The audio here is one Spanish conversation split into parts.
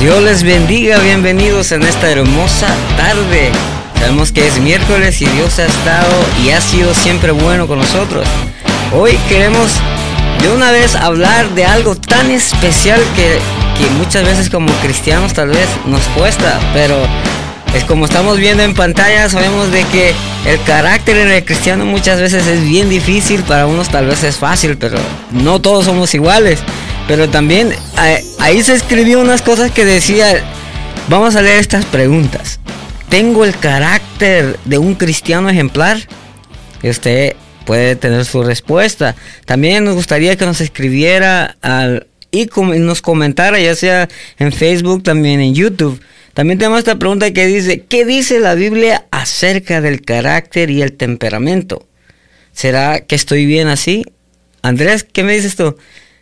Dios les bendiga, bienvenidos en esta hermosa tarde. Sabemos que es miércoles y Dios ha estado y ha sido siempre bueno con nosotros. Hoy queremos de una vez hablar de algo tan especial que, que muchas veces como cristianos tal vez nos cuesta, pero es como estamos viendo en pantalla, sabemos de que el carácter en el cristiano muchas veces es bien difícil, para unos tal vez es fácil, pero no todos somos iguales. Pero también ahí se escribió unas cosas que decía, vamos a leer estas preguntas. ¿Tengo el carácter de un cristiano ejemplar? Usted puede tener su respuesta. También nos gustaría que nos escribiera y nos comentara, ya sea en Facebook, también en YouTube. También tenemos esta pregunta que dice, ¿qué dice la Biblia acerca del carácter y el temperamento? ¿Será que estoy bien así? Andrés, ¿qué me dices tú?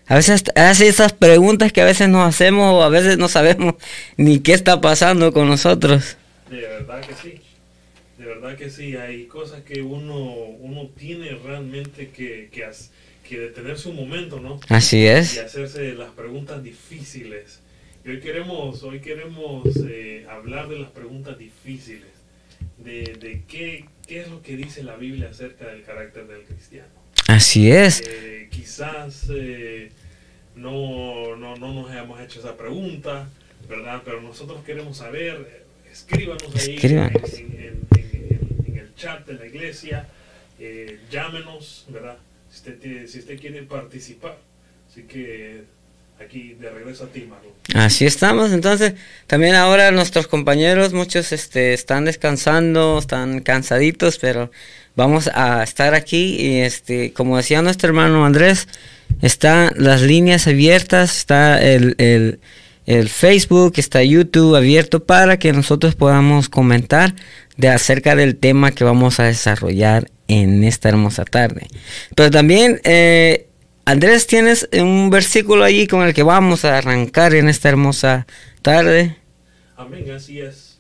A veces hace esas preguntas que a veces nos hacemos o a veces no sabemos ni qué está pasando con nosotros. De verdad que sí. De verdad que sí. Hay cosas que uno, uno tiene realmente que, que, que detenerse un momento, ¿no? Así es. Y hacerse las preguntas difíciles. Y hoy queremos, hoy queremos eh, hablar de las preguntas difíciles. De, de qué, qué es lo que dice la Biblia acerca del carácter del cristiano. Así es. Eh, quizás eh, no, no, no, nos hayamos hecho esa pregunta, ¿verdad? Pero nosotros queremos saber, escríbanos ahí En, el chat de la iglesia, eh, llámenos, ¿verdad? Si usted, si usted quiere participar. Así que aquí de regreso a ti, Marlon. Así estamos, entonces también ahora nuestros compañeros, muchos este, están descansando, están cansaditos, pero vamos a estar aquí y este, como decía nuestro hermano Andrés, están las líneas abiertas, está el, el, Facebook, está YouTube abierto para que nosotros podamos comentar de acerca del tema que vamos a desarrollar en esta hermosa tarde. Pero también eh, Andrés, ¿tienes un versículo allí con el que vamos a arrancar en esta hermosa tarde? Amén, así es.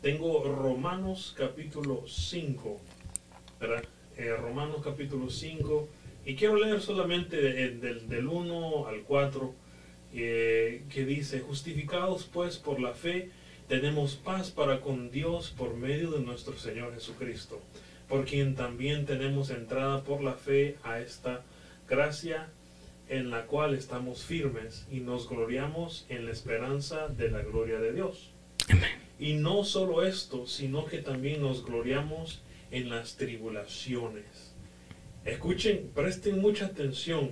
Tengo Romanos capítulo 5, ¿verdad? Eh, Romanos capítulo 5, y quiero leer solamente del, del 1 al 4, eh, que dice, justificados pues por la fe, tenemos paz para con Dios por medio de nuestro Señor Jesucristo, por quien también tenemos entrada por la fe a esta gracia en la cual estamos firmes y nos gloriamos en la esperanza de la gloria de Dios. Y no solo esto, sino que también nos gloriamos en las tribulaciones. Escuchen, presten mucha atención.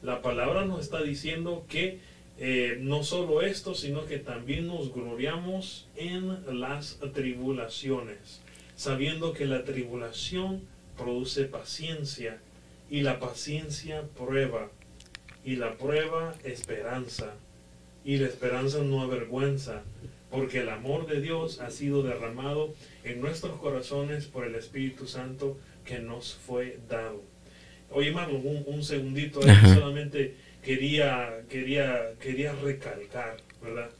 La palabra nos está diciendo que eh, no solo esto, sino que también nos gloriamos en las tribulaciones, sabiendo que la tribulación produce paciencia y la paciencia prueba, y la prueba esperanza, y la esperanza no avergüenza, porque el amor de Dios ha sido derramado en nuestros corazones por el Espíritu Santo que nos fue dado. Oye, Marlon, un, segundito, solamente quería, quería, quería recalcar, ¿verdad?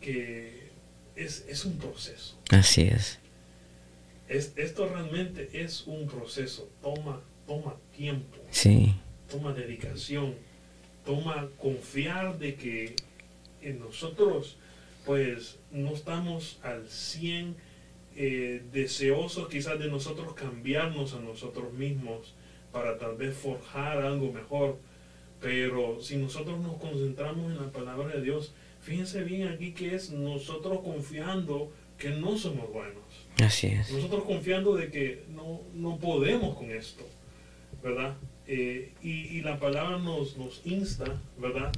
que, es, es un proceso. Así es. es. Esto realmente es un proceso, toma toma tiempo, sí. toma dedicación, toma confiar de que en nosotros pues no estamos al 100 eh, deseosos quizás de nosotros cambiarnos a nosotros mismos para tal vez forjar algo mejor. Pero si nosotros nos concentramos en la palabra de Dios, fíjense bien aquí que es nosotros confiando que no somos buenos. Así es. Nosotros confiando de que no, no podemos con esto. ¿verdad? Eh, y, la palabra nos, nos insta, ¿verdad?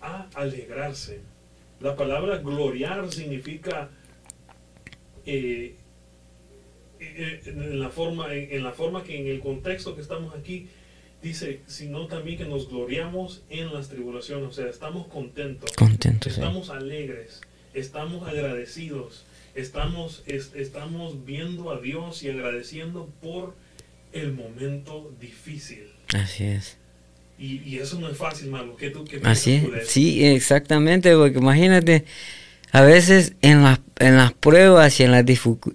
A alegrarse. La palabra gloriar significa eh, en, la forma, en, la forma que en el contexto que estamos aquí dice, sino también que nos gloriamos en las tribulaciones, o sea, estamos contentos, contentos estamos alegres, estamos agradecidos, estamos, estamos viendo a Dios y agradeciendo por el momento difícil. Así es. Y, eso no es fácil, malo. ¿Qué tú, qué Así es. Sí, exactamente, porque imagínate, a veces en, las en las pruebas y en las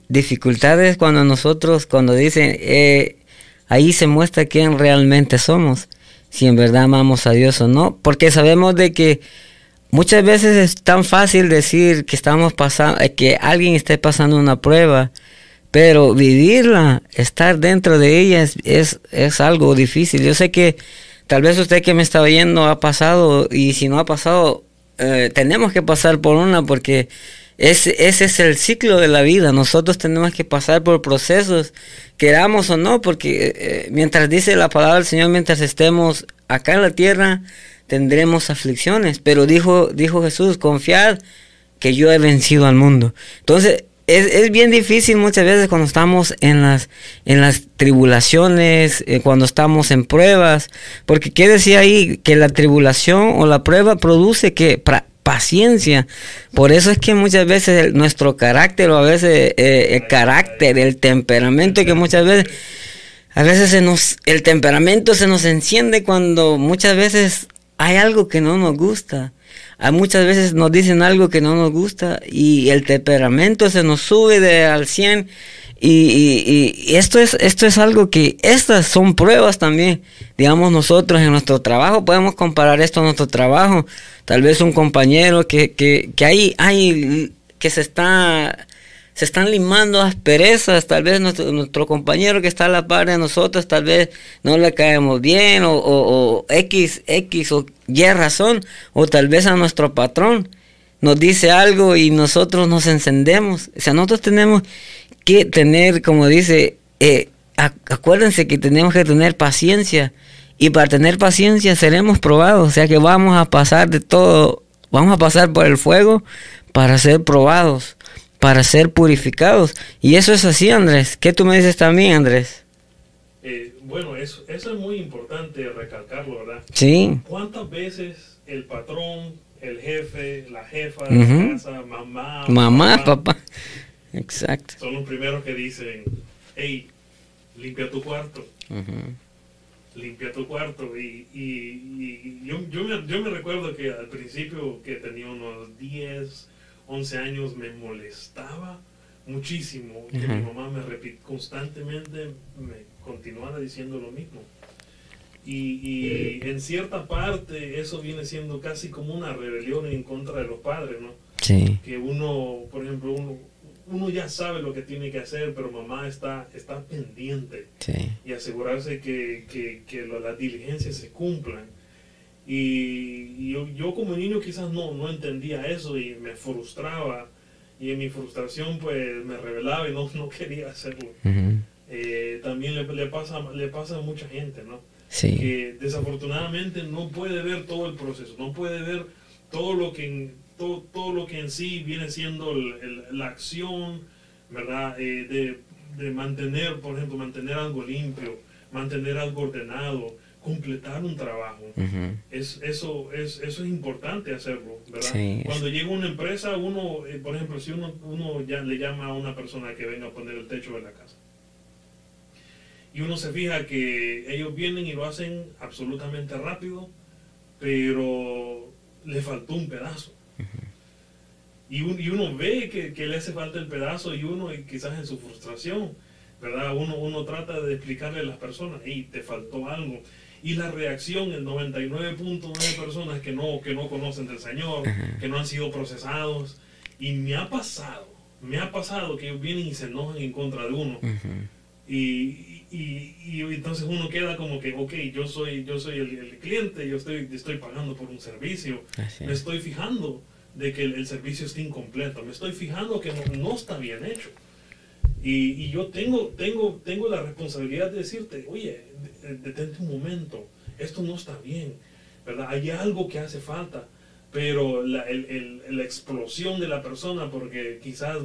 dificultades, cuando nosotros, cuando dicen, eh, ahí se muestra quién realmente somos, si en verdad amamos a Dios o no, porque sabemos de que muchas veces es tan fácil decir que estamos pasando, eh, que alguien esté pasando una prueba, pero vivirla, estar dentro de ella es, es, algo difícil. Yo sé que tal vez usted que me está oyendo ha pasado y si no ha pasado, eh, tenemos que pasar por una porque ese, ese es el ciclo de la vida. Nosotros tenemos que pasar por procesos, queramos o no, porque eh, mientras dice la palabra del Señor, mientras estemos acá en la tierra, tendremos aflicciones. Pero dijo, dijo Jesús, confiad que yo he vencido al mundo. Entonces, es, es, bien difícil muchas veces cuando estamos en las, en las tribulaciones, eh, cuando estamos en pruebas, porque ¿qué decía ahí? Que la tribulación o la prueba produce que paciencia. Por eso es que muchas veces nuestro carácter o a veces eh, el carácter, el temperamento que muchas veces, a veces se nos, el temperamento se nos enciende cuando muchas veces hay algo que no nos gusta. Hay muchas veces nos dicen algo que no nos gusta y el temperamento se nos sube de al 100 y, esto es esto es algo que estas son pruebas también. Digamos nosotros en nuestro trabajo podemos comparar esto a nuestro trabajo. Tal vez un compañero que, que, que hay, que se está se están limando asperezas, tal vez nuestro, nuestro, compañero que está a la par de nosotros, tal vez no le caemos bien, o, o, X, X o Y razón, o tal vez a nuestro patrón nos dice algo y nosotros nos encendemos. O sea, nosotros tenemos que tener, como dice, eh, acuérdense que tenemos que tener paciencia, y para tener paciencia seremos probados, o sea que vamos a pasar de todo, vamos a pasar por el fuego para ser probados para ser purificados. Y eso es así, Andrés. ¿Qué tú me dices también, Andrés? Eh, bueno, eso, eso es muy importante recalcarlo, ¿verdad? Sí. ¿Cuántas veces el patrón, el jefe, la jefa de la casa, mamá, mamá, papá, exacto. Son los primeros que dicen, hey, limpia tu cuarto. Limpia tu cuarto. Y, y, yo, yo, me, yo me recuerdo que al principio que tenía unos 10, 11 años me molestaba muchísimo que mi mamá me repite constantemente me continuara diciendo lo mismo. Y, en cierta parte eso viene siendo casi como una rebelión en contra de los padres, ¿no? Sí. Que uno, por ejemplo, uno, uno ya sabe lo que tiene que hacer, pero mamá está, está pendiente. Y asegurarse que, que, que las diligencias se cumplan. Y, yo, como niño quizás no, no entendía eso y me frustraba. Y en mi frustración pues me revelaba y no, no quería hacerlo. Eh, también le, le, pasa, le pasa a mucha gente, ¿no? Que desafortunadamente no puede ver todo el proceso, no puede ver todo lo que en, todo, todo lo que en sí viene siendo la acción, ¿verdad? Eh, de, de mantener, por ejemplo, mantener algo limpio, mantener algo ordenado, completar un trabajo. es, eso, es, eso es importante hacerlo, ¿verdad? Cuando llega una empresa, uno, eh, por ejemplo, si uno, uno ya le llama a una persona que venga a poner el techo de la casa, y uno se fija que ellos vienen y lo hacen absolutamente rápido, pero le faltó un pedazo. y, y, uno ve que, que, le hace falta el pedazo y uno quizás en su frustración, ¿verdad? Uno, uno trata de explicarle a las personas, hey, te faltó algo y la reacción, el 99.9 personas que no, que no conocen del Señor, que no han sido procesados. Y me ha pasado, me ha pasado que ellos vienen y se enojan en contra de uno. Y, y, y, entonces uno queda como que, ok, yo soy, yo soy el, cliente, yo estoy, estoy pagando por un servicio, me estoy fijando de que el, servicio está incompleto, me estoy fijando que no, no está bien hecho. Y, y, yo tengo, tengo, tengo la responsabilidad de decirte, oye, detente un momento, esto no está bien, ¿verdad? Hay algo que hace falta, pero la, el, el, la explosión de la persona, porque quizás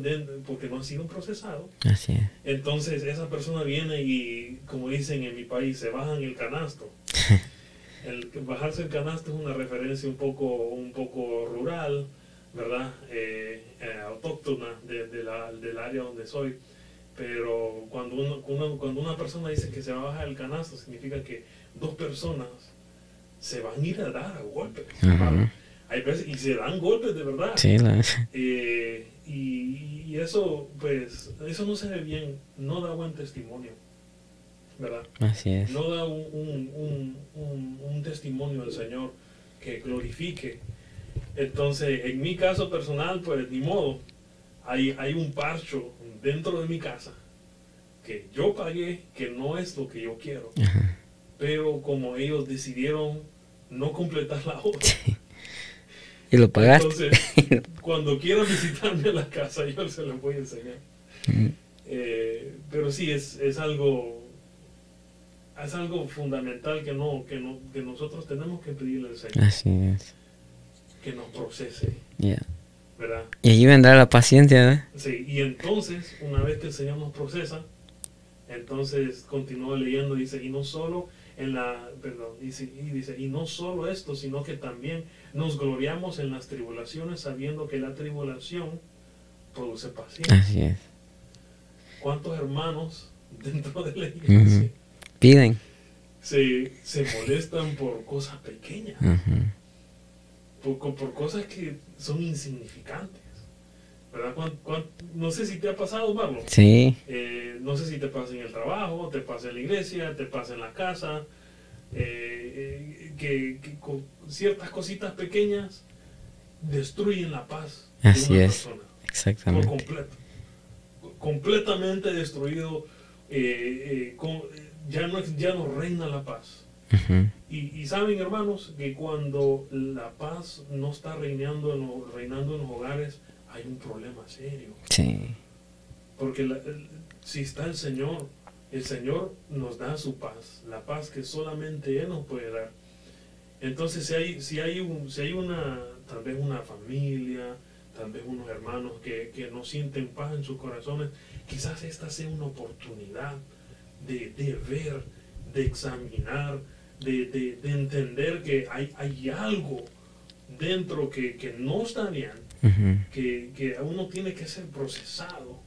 porque no ha sido procesado, Así es. entonces esa persona viene y, como dicen en mi país, se bajan el canasto. el bajarse el canasto es una referencia un poco, un poco rural, ¿verdad? Eh, eh, autóctona de, de la, del área donde soy. Pero cuando, uno, cuando una persona dice que se va a bajar el canasto, significa que dos personas se van a ir a dar a golpes. Hay veces, y se dan golpes de verdad. Sí, eh, y, y, eso, pues, eso no se ve bien, no da buen testimonio. ¿Verdad? Así es. No da un, un, un, un testimonio del Señor que glorifique Entonces, en mi caso personal, pues ni modo. Hay, hay un parcho dentro de mi casa que yo pagué, que no es lo que yo quiero. Pero como ellos decidieron no completar la obra. Y lo pagaste. Entonces, cuando quieran visitarme a la casa, yo se los voy a enseñar. Eh, pero sí, es, es algo es algo fundamental que no, que no, que nosotros tenemos que pedirle al Señor. Así es. Que nos procese. ¿Verdad? Y allí vendrá la paciencia, ¿verdad? Sí, y entonces, una vez que el Señor nos procesa, entonces continúa leyendo, dice, y no solo en la, perdón, y dice, y no solo esto, sino que también nos gloriamos en las tribulaciones, sabiendo que la tribulación produce paciencia. Así es. ¿Cuántos hermanos dentro de la iglesia piden? Se, se, molestan por cosas pequeñas, por, por, cosas que son insignificantes. ¿Verdad? no sé si te ha pasado, Marlon. Sí. Eh, no sé si te pasa en el trabajo, te pasa en la iglesia, te pasa en la casa, eh, que, con ciertas cositas pequeñas destruyen la paz Así de una es. persona. Exactamente. Por completo. Completamente destruido. Eh, ya, no, ya no reina la paz. y, y, saben, hermanos, que cuando la paz no está reinando en, reinando en los hogares, hay un problema serio. Sí. Porque si está el Señor, el Señor nos da su paz, la paz que solamente Él nos puede dar. Entonces, si hay, si hay, un, si hay una, tal vez una familia, tal vez unos hermanos que, que no sienten paz en sus corazones, quizás esta sea una oportunidad de, de ver, de examinar, de, de, de, entender que hay, hay algo dentro que, que no está bien que, que, uno tiene que ser procesado,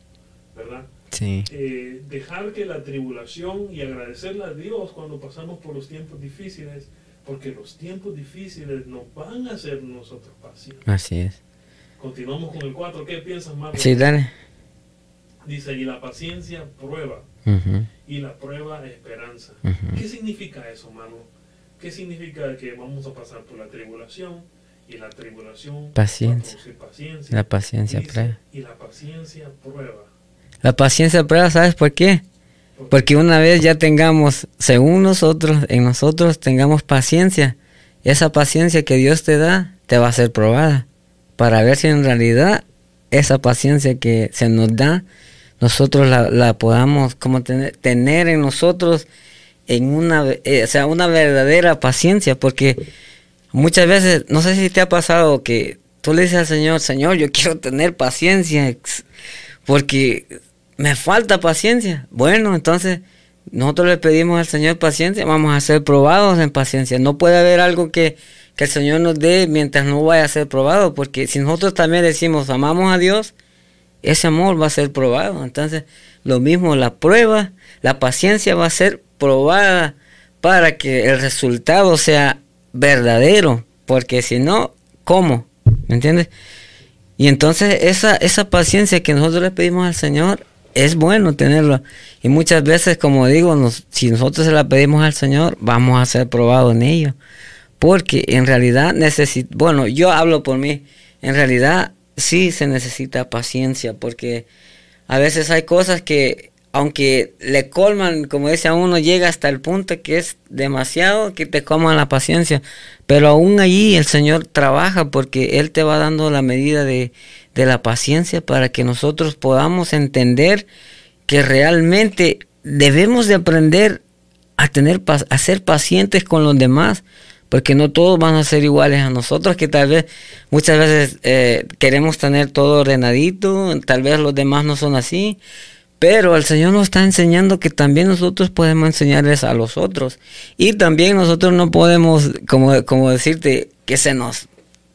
¿verdad? Sí. Eh, dejar que la tribulación y agradecerle a Dios cuando pasamos por los tiempos difíciles, porque los tiempos difíciles nos van a hacer nosotros pacientes. Así es. Continuamos con el 4. ¿Qué piensas, Marlon? Sí, dale. Dice, y la paciencia prueba, y la prueba esperanza. ¿Qué significa eso, Marlon? ¿Qué significa que vamos a pasar por la tribulación? Y la tribulación paciencia. paciencia. La paciencia prueba. Y la paciencia prueba. La paciencia prueba, ¿sabes por qué? Porque una vez ya tengamos, según nosotros, en nosotros tengamos paciencia, esa paciencia que Dios te da te va a ser probada para ver si en realidad esa paciencia que se nos da, nosotros la, podamos como tener, tener en nosotros en una, eh, o sea, una verdadera paciencia, porque Muchas veces, no sé si te ha pasado que tú le dices al Señor, Señor, yo quiero tener paciencia, porque me falta paciencia. Bueno, entonces nosotros le pedimos al Señor paciencia, vamos a ser probados en paciencia. No puede haber algo que, que el Señor nos dé mientras no vaya a ser probado, porque si nosotros también decimos, amamos a Dios, ese amor va a ser probado. Entonces, lo mismo, la prueba, la paciencia va a ser probada para que el resultado sea verdadero, porque si no, ¿cómo? ¿Me entiendes? Y entonces esa, esa paciencia que nosotros le pedimos al Señor es bueno tenerlo. Y muchas veces, como digo, si nosotros se la pedimos al Señor, vamos a ser probados en ello. Porque en realidad necesita, bueno, yo hablo por mí, en realidad sí se necesita paciencia, porque a veces hay cosas que aunque le colman, como dice a uno, llega hasta el punto que es demasiado que te coman la paciencia. Pero aún allí el Señor trabaja porque Él te va dando la medida de, la paciencia para que nosotros podamos entender que realmente debemos de aprender a tener a ser pacientes con los demás porque no todos van a ser iguales a nosotros que tal vez muchas veces eh, queremos tener todo ordenadito tal vez los demás no son así pero el Señor nos está enseñando que también nosotros podemos enseñarles a los otros. Y también nosotros no podemos, como, como decirte, que se nos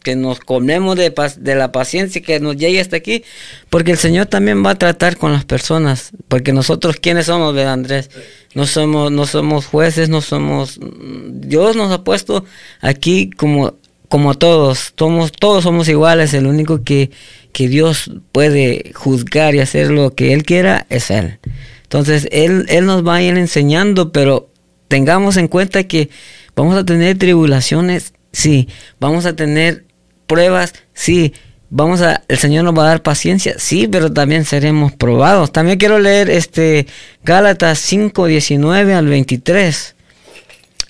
que nos comemos de, de la paciencia que nos llegue hasta aquí, porque el Señor también va a tratar con las personas, porque nosotros quiénes somos, ¿verdad, Andrés? No somos no somos jueces, no somos Dios nos ha puesto aquí como como todos, somos, todos somos iguales, el único que, que Dios puede juzgar y hacer lo que Él quiera es Él. Entonces, Él, Él nos va a ir enseñando, pero tengamos en cuenta que vamos a tener tribulaciones, sí, vamos a tener pruebas, sí. Vamos a, el Señor nos va a dar paciencia, sí, pero también seremos probados. También quiero leer este Gálatas 5, 19 al 23.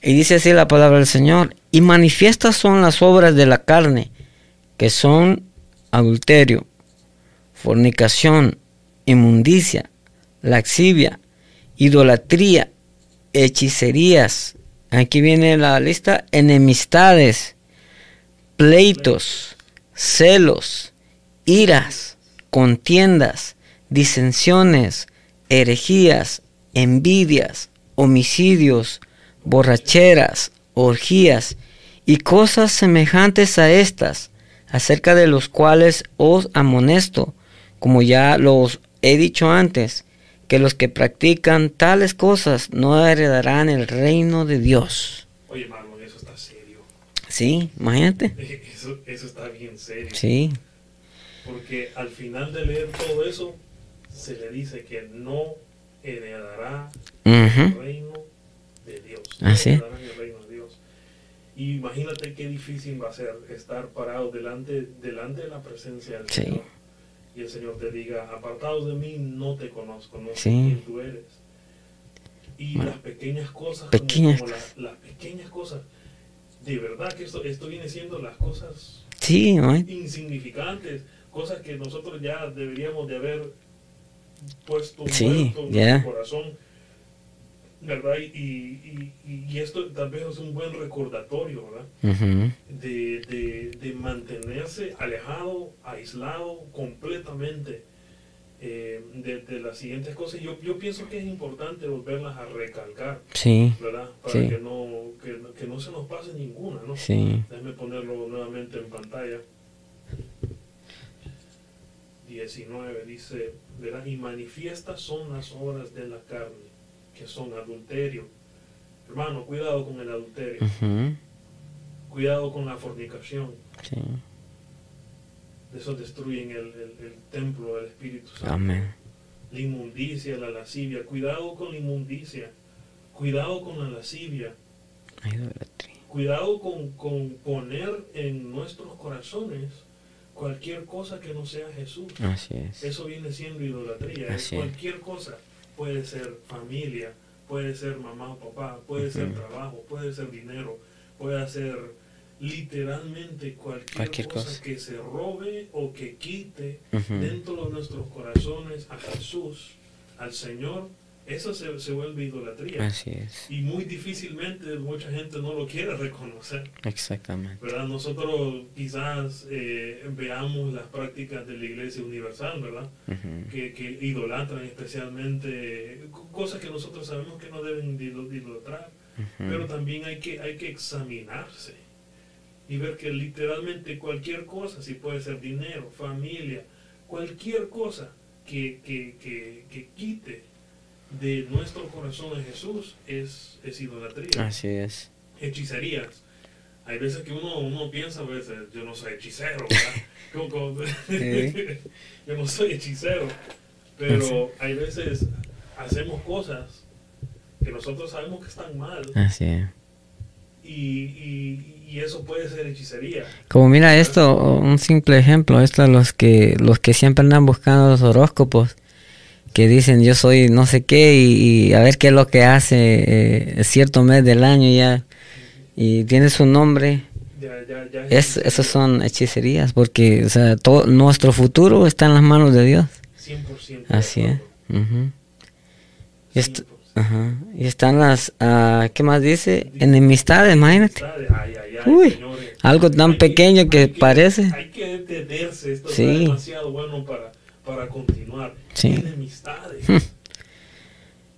Y dice así la palabra del Señor. Y manifiestas son las obras de la carne, que son adulterio, fornicación, inmundicia, laxivia, idolatría, hechicerías. Aquí viene la lista, enemistades, pleitos, celos, iras, contiendas, disensiones, herejías, envidias, homicidios, borracheras, orgías y cosas semejantes a estas, acerca de los cuales os amonesto, como ya los he dicho antes, que los que practican tales cosas no heredarán el reino de Dios. Oye, Marlon, eso está serio. Sí, imagínate. Eso, eso está bien serio. Sí, Porque al final de leer todo eso, se le dice que no heredará el reino de Dios. No Así es. heredarán el reino de Dios. Y imagínate qué difícil va a ser estar parado delante, delante de la presencia del Sí. Señor. Y el Señor te diga, apartados de mí, no te conozco, no sé Sí. quién tú eres. Y Bueno, las pequeñas cosas, pequeñas como las, las pequeñas cosas, de verdad que esto, esto viene siendo las cosas insignificantes, cosas que nosotros ya deberíamos de haber puesto Sí, en nuestro corazón, ¿verdad? Y, y, y- esto tal vez es un buen recordatorio, ¿verdad? Ujú. De, de- de mantenerse alejado, aislado completamente eh, de, de las siguientes cosas. Yo, yo pienso que es importante volverlas a recalcar, Sí, ¿verdad? Para Sí. que, no, que, que no se nos pase ninguna, ¿no? sí. Ponerlo nuevamente en pantalla. 19 dice, ¿verdad? Y manifiestas son las obras de la carne, que son adulterio. Hermano, cuidado con el adulterio, cuidado con la fornicación. Sí. Eso destruyen el, el- el templo del Espíritu Santo. Amén. La inmundicia, la lascivia. Cuidado con la inmundicia. Cuidado con la lascivia. Cuidado con, con poner en nuestros corazones cualquier cosa que no sea Jesús. Así es. Eso viene siendo idolatría. Es Así es. cualquier cosa. Puede ser familia, puede ser mamá o papá, puede ser trabajo, puede ser dinero, puede ser literalmente cualquier, Cualquier cosa, cosa. que se robe o que quite dentro de nuestros corazones a Jesús, al Señor. Eso se, se vuelve idolatría. Así es. Y muy difícilmente mucha gente no lo quiere reconocer. Exactamente. ¿verdad? Nosotros quizás eh, veamos las prácticas de la Iglesia Universal, ¿verdad? Que, que idolatran especialmente co- cosas que nosotros sabemos que no deben de idol- de idolatrar, pero también hay que, hay que examinarse y ver que literalmente cualquier cosa, si puede ser dinero, familia, cualquier cosa que, que, que, que quite de nuestro corazón a Jesús es, es idolatría Así es. hechicerías. Hay veces que uno, uno piensa, a veces, yo no soy hechicero, yo no soy hechicero, pero hay veces hacemos cosas que nosotros sabemos que están mal Así es. y, y- y eso puede ser hechicería. Como mira esto, un simple ejemplo, esto los que los que siempre andan buscando los horóscopos, que dicen yo soy no sé qué y, y a ver qué es lo que hace eh, cierto mes del año ya y tiene su nombre. Ya, ya, ya Es, esos son hechicerías porque o sea, todo nuestro futuro está en las manos de Dios. 100%. de Así es. acuerdo. Ujú. Y, esto- 100%. ajá. y están las, ah, ¿qué más dice? Enemistades, imagínate. Ay, ay, ay, Uy, señores. algo tan Hay pequeño que hay parece. Hay que detenerse, esto Sí. está demasiado bueno para, para continuar. Sí. Enemistades.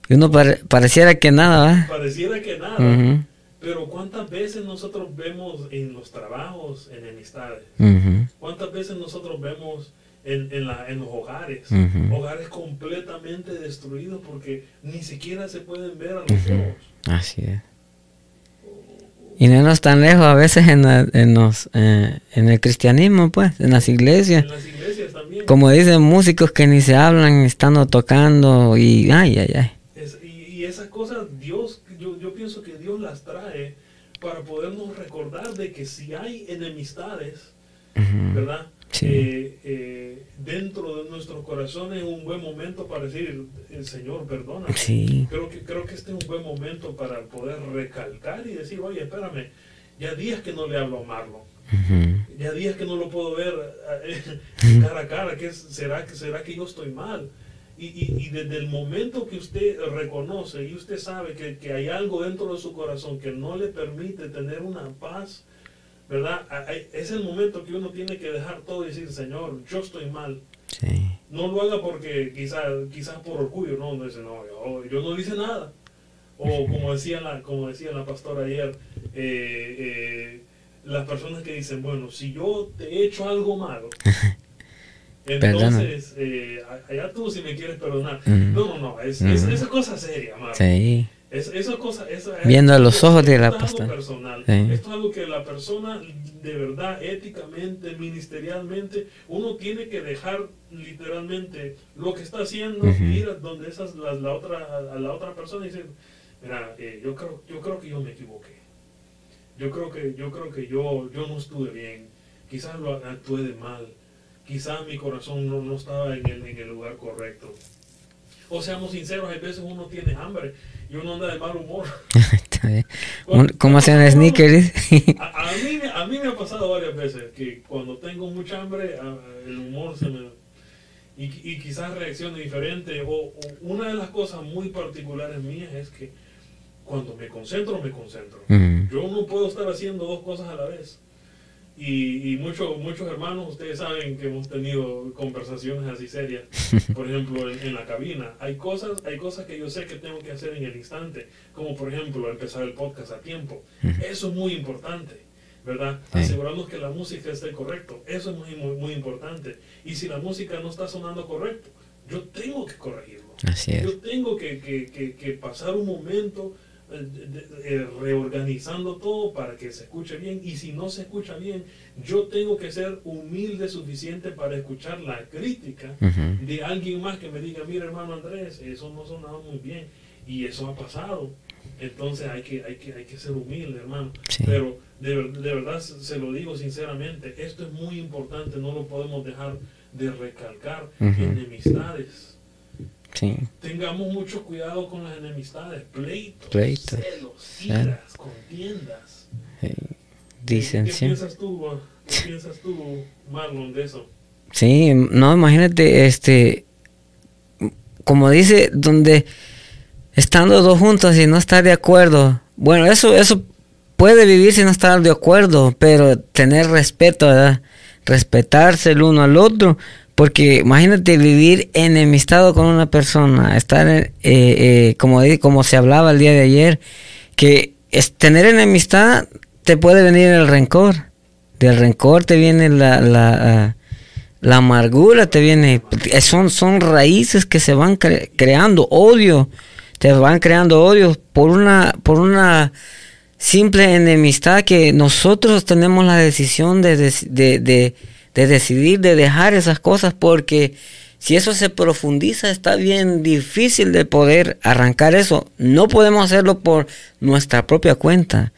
Y uno pare- pareciera que nada, Pareciera que nada. Pero ¿cuántas veces nosotros vemos en los trabajos enemistades? Ujú. ¿Cuántas veces nosotros vemos en, en, la- en los hogares? Hogares completamente destruidos porque ni siquiera se pueden ver a los ojos. Así es. Y no nos tan lejos a veces en, la- en, los, eh, en el cristianismo, pues, en las iglesias. En las iglesias también. Como dicen músicos que ni se hablan estando tocando y ay, ay, ay. Es- y, y esas cosas Dios, yo, yo pienso que Dios las trae para podernos recordar de que si hay enemistades, ¿verdad? Eh, eh, dentro de nuestros corazones es un buen momento para decir, el Señor, perdona. Creo, que, creo que este es un buen momento para poder recalcar y decir, oye, espérame, ya días que no le hablo a Marlon. Ya días que no lo puedo ver eh, cara a cara. ¿Qué será, ¿Será que yo estoy mal? Y, desde el momento que usted reconoce y usted sabe que, hay algo dentro de su corazón que no le permite tener una paz, ¿verdad? Es el momento que uno tiene que dejar todo y decir, Señor, yo estoy mal. No lo haga porque quizás quizás por orgullo, no, no dice, no, yo, no hice nada. O como decía la, como decía la pastora ayer, eh, eh, las personas que dicen, bueno, si yo te he hecho algo malo, Entonces, eh, allá tú si me quieres perdonar. No, no, no, es, es, esa cosa seria, Sí. Es, esa cosa, Viendo a los ojos de la pastora. personal. Esto es algo que la persona, de verdad, éticamente, ministerialmente, uno tiene que dejar literalmente lo que está haciendo, ir a donde esas, la, la, otra, a la otra persona y decir, mira, eh, yo, creo, yo creo que yo me equivoqué. Yo creo que yo, creo que yo, yo no estuve bien. Quizás lo actué de mal quizás mi corazón no, no estaba en el, en el, lugar correcto. O seamos sinceros, hay veces uno tiene hambre y uno anda de mal humor. ¿Cómo hacen sneakers? a, a, mí, a mí me ha pasado varias veces que cuando tengo mucha hambre, el humor se me... Y, y quizás reaccione diferente. O, una de las cosas muy particulares mías es que cuando me concentro, me concentro. Yo no puedo estar haciendo dos cosas a la vez. Y, y muchos muchos hermanos, ustedes saben que hemos tenido conversaciones así serias, por ejemplo, en, la cabina. Hay cosas, hay cosas que yo sé que tengo que hacer en el instante, como por ejemplo empezar el podcast a tiempo. Eso es muy importante, ¿verdad? Asegurarnos que la música esté correcto. Eso es muy, muy, muy importante. Y si la música no está sonando correcto, yo tengo que corregirlo. Así es. Yo tengo que, que, que, que pasar un momento reorganizando todo para que se escuche bien y si no se escucha bien, yo tengo que ser humilde suficiente para escuchar la crítica de alguien más que me diga, mira hermano Andrés, eso no sonaba muy bien y eso ha pasado. Entonces hay que, hay que, hay que ser humilde, hermano. Pero de, de verdad se lo digo sinceramente, esto es muy importante, no lo podemos dejar de recalcar. Enemistades Tengamos mucho cuidado con las enemistades, pleitos, celos, iras, contiendas. ¿Qué, piensas tú, qué piensas tú, Marlon, de eso? Sí, no, imagínate, este, como dice, donde estando dos juntos y no estar de acuerdo, bueno, eso, eso puede vivir sin no estar de acuerdo, pero tener respeto, ¿verdad? Respetarse el uno al otro, porque imagínate vivir enemistado con una persona, estar, eh, eh, como, se hablaba el día de ayer, que es, tener enemistad te puede venir el rencor. Del rencor te viene la, la, la amargura, te viene, son, son raíces que se van creando, odio, te van creando odio por una, por una simple enemistad que nosotros tenemos la decisión de, de de decidir, de dejar esas cosas, porque si eso se profundiza, está bien difícil de poder arrancar eso. No podemos hacerlo por nuestra propia cuenta.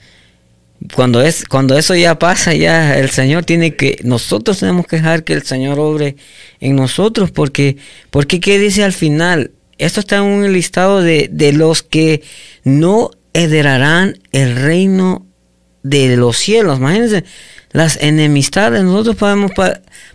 Cuando, es, cuando eso ya pasa, ya el Señor tiene que, nosotros tenemos que dejar que el Señor obre en nosotros, porque, porque ¿qué dice al final? Esto está en un listado de, de los que no heredarán el reino de los cielos. Imagínense, las enemistades. Nosotros podemos,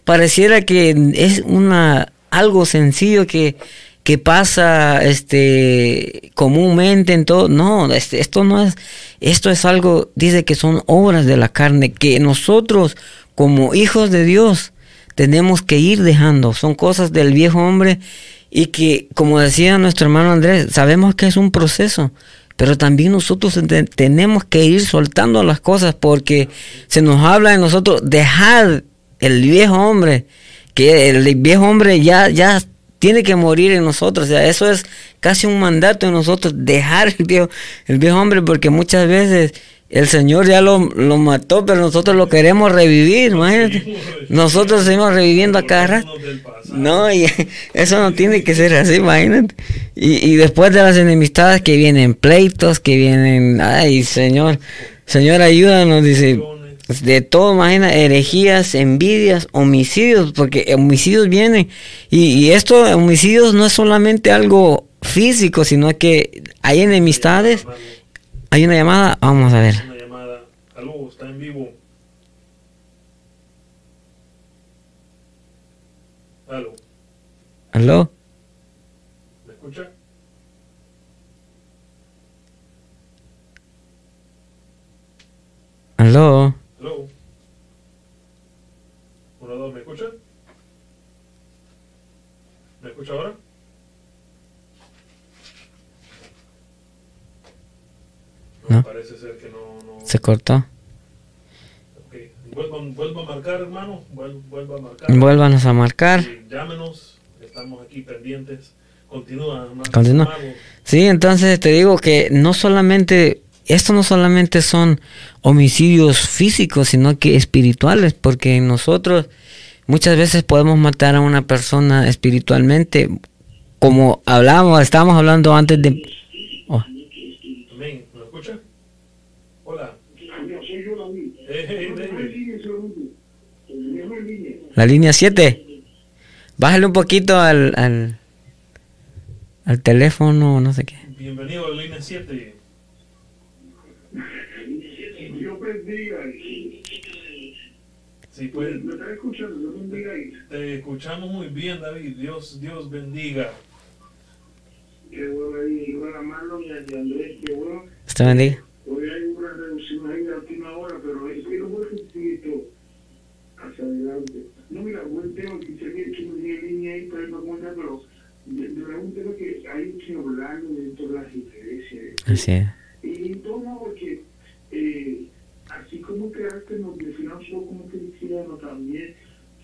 pareciera que es una algo sencillo que, que pasa este comúnmente en todo. No, este, esto no es, esto es algo, dice que son obras de la carne, que nosotros como hijos de Dios tenemos que ir dejando. Son cosas del viejo hombre y que, como decía nuestro hermano Andrés, sabemos que es un proceso. Pero también nosotros tenemos que ir soltando las cosas porque se nos habla de nosotros dejar el viejo hombre, que el viejo hombre ya, ya tiene que morir en nosotros. O sea, eso es casi un mandato en nosotros, dejar el viejo, el viejo hombre, porque muchas veces el Señor ya lo, lo, mató, pero nosotros lo queremos revivir, imagínate. Nosotros seguimos reviviendo a cada rato. No, y eso no tiene que ser así, imagínate. Y, y después de las enemistades que vienen pleitos, que vienen, ay, Señor, Señor, ayúdanos, dice. de todo, imagina, herejías, envidias, homicidios, porque homicidios vienen. Y, y esto, homicidios no es solamente algo físico, sino que hay enemistades. Hay una llamada, vamos a ver. Una llamada. Aló, está en vivo. Aló, ¿Aló? ¿me escucha? ¿Aló? Aló. Uno, dos, ¿me escucha? ¿Me escucha ahora? No, parece ser que no, no. Se cortó. Ok. Vuelva, vuelva a marcar, hermano. Vuel- Vuelva a marcar. Vuélvanos a marcar. Sí, llámenos. Estamos aquí pendientes. Continúa, hermano. Continúa. Sí, entonces te digo que no solamente, esto no solamente son homicidios físicos, sino que espirituales, porque nosotros muchas veces podemos matar a una persona espiritualmente, como hablábamos, estábamos hablando antes de... oh, Amén. ¿Me escucha? Hola. Yo soy yo, David. Hey, hey, No, no, David. en línea, segundo. Déjame en línea. La línea 7. Bájale un poquito al, al, al teléfono, no sé qué. Bienvenido a la línea 7. Dios bendiga. Sí, pues ¿Me está escuchando? Dios bendiga. te escuchamos muy bien, David. Dios, Dios bendiga. Qué bueno ahí. Bueno, Marlon y Andrés, qué bueno. Usted bendiga. Hoy hay una reducción ahí de última hora, pero es que no voy a hacia adelante. No, mira, buen tema, que se había hecho una línea ahí para irme a comentar, pero de, verdad un tema que hay que hablarlo dentro de las iglesias. Así es. Y todo porque eh, así como carácter nos definamos como cristianos también,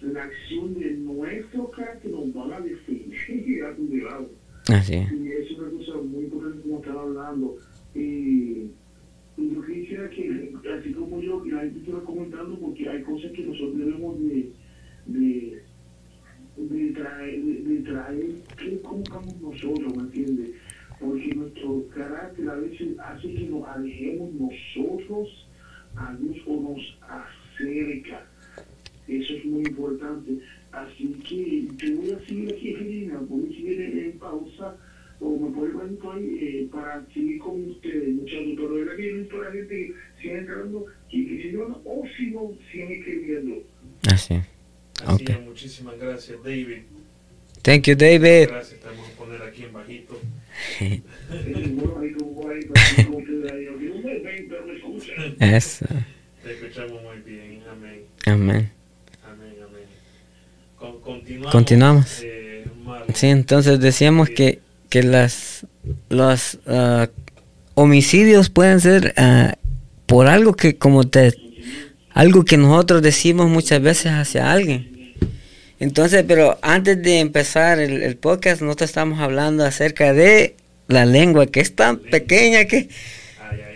la acción de nuestro carácter nos van a definir a tu lado. Así es. Y es una cosa muy importante como estaba hablando. Y yo quisiera que, así como yo, la gente estuviera comentando, porque hay cosas que nosotros debemos de, de, de traer, de, traer, que cómo estamos nosotros, ¿me entiendes? Porque nuestro carácter a veces hace que nos alejemos nosotros a Dios o nos acerca. Eso es muy importante. Así que yo voy a seguir aquí, Regina, voy a seguir en pausa o me puede poner ahí eh, para seguir con ustedes, muchachos. Pero de verdad que yo necesito a la gente que siga entrando y que si no, o si no, sigan escribiendo. Así. Así Ok. es, muchísimas gracias, David. Thank you, David. Gracias, te vamos a poner aquí en bajito. Eso. Te escuchamos muy bien. Amén. Amén. Amén, amén. Con- continuamos. Continuamos. eh. Sí, entonces decíamos que, que las los ah, homicidios pueden ser ah, por algo que como te algo que nosotros decimos muchas veces hacia alguien. Entonces, pero antes de empezar el, podcast, nosotros estamos hablando acerca de la lengua, que es tan pequeña que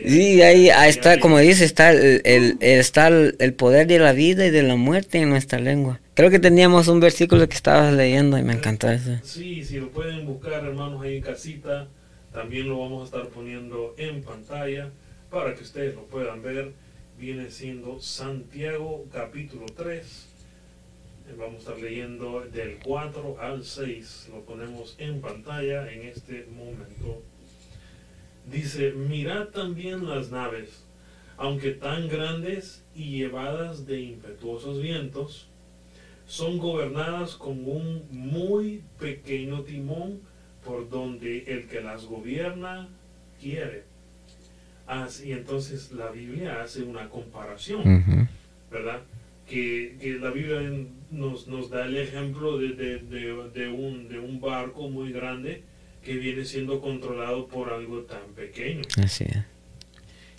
sí, ahí, ahí está, como dice, está el, el- está el poder de la vida y de la muerte en nuestra lengua. Creo que teníamos un versículo que estabas leyendo y me encantó eso. Sí, si lo pueden buscar, hermanos, ahí en casita, también lo vamos a estar poniendo en pantalla para que ustedes lo puedan ver. Viene siendo Santiago capítulo 3. Eh, Vamos a estar leyendo del 4 al 6. Lo ponemos en pantalla en este momento. Dice, mirad también las naves, aunque tan grandes y llevadas de impetuosos vientos, son gobernadas con un muy pequeño timón por donde el que las gobierna quiere. Así, entonces la Biblia hace una comparación, Ujú. ¿verdad? Que, que la Biblia nos, nos da el ejemplo de, de- de- de un, de un barco muy grande que viene siendo controlado por algo tan pequeño. Así es.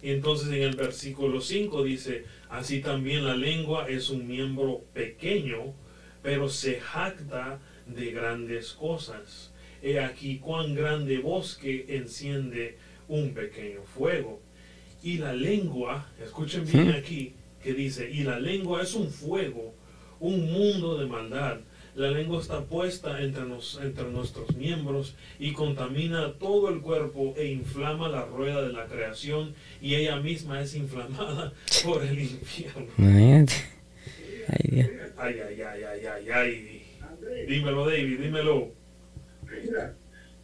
Y entonces en el versículo 5 dice, así también la lengua es un miembro pequeño, pero se jacta de grandes cosas. He aquí cuán grande bosque enciende un pequeño fuego. Y la lengua, escuchen bien aquí, que dice, y la lengua es un fuego, un mundo de maldad. La lengua está puesta entre, nos, entre nuestros miembros y contamina todo el cuerpo e inflama la rueda de la creación y ella misma es inflamada por el infierno. Ay, Dios. Ay, ay, ay, ay, ay, ay. Dímelo, David, dímelo. Mira,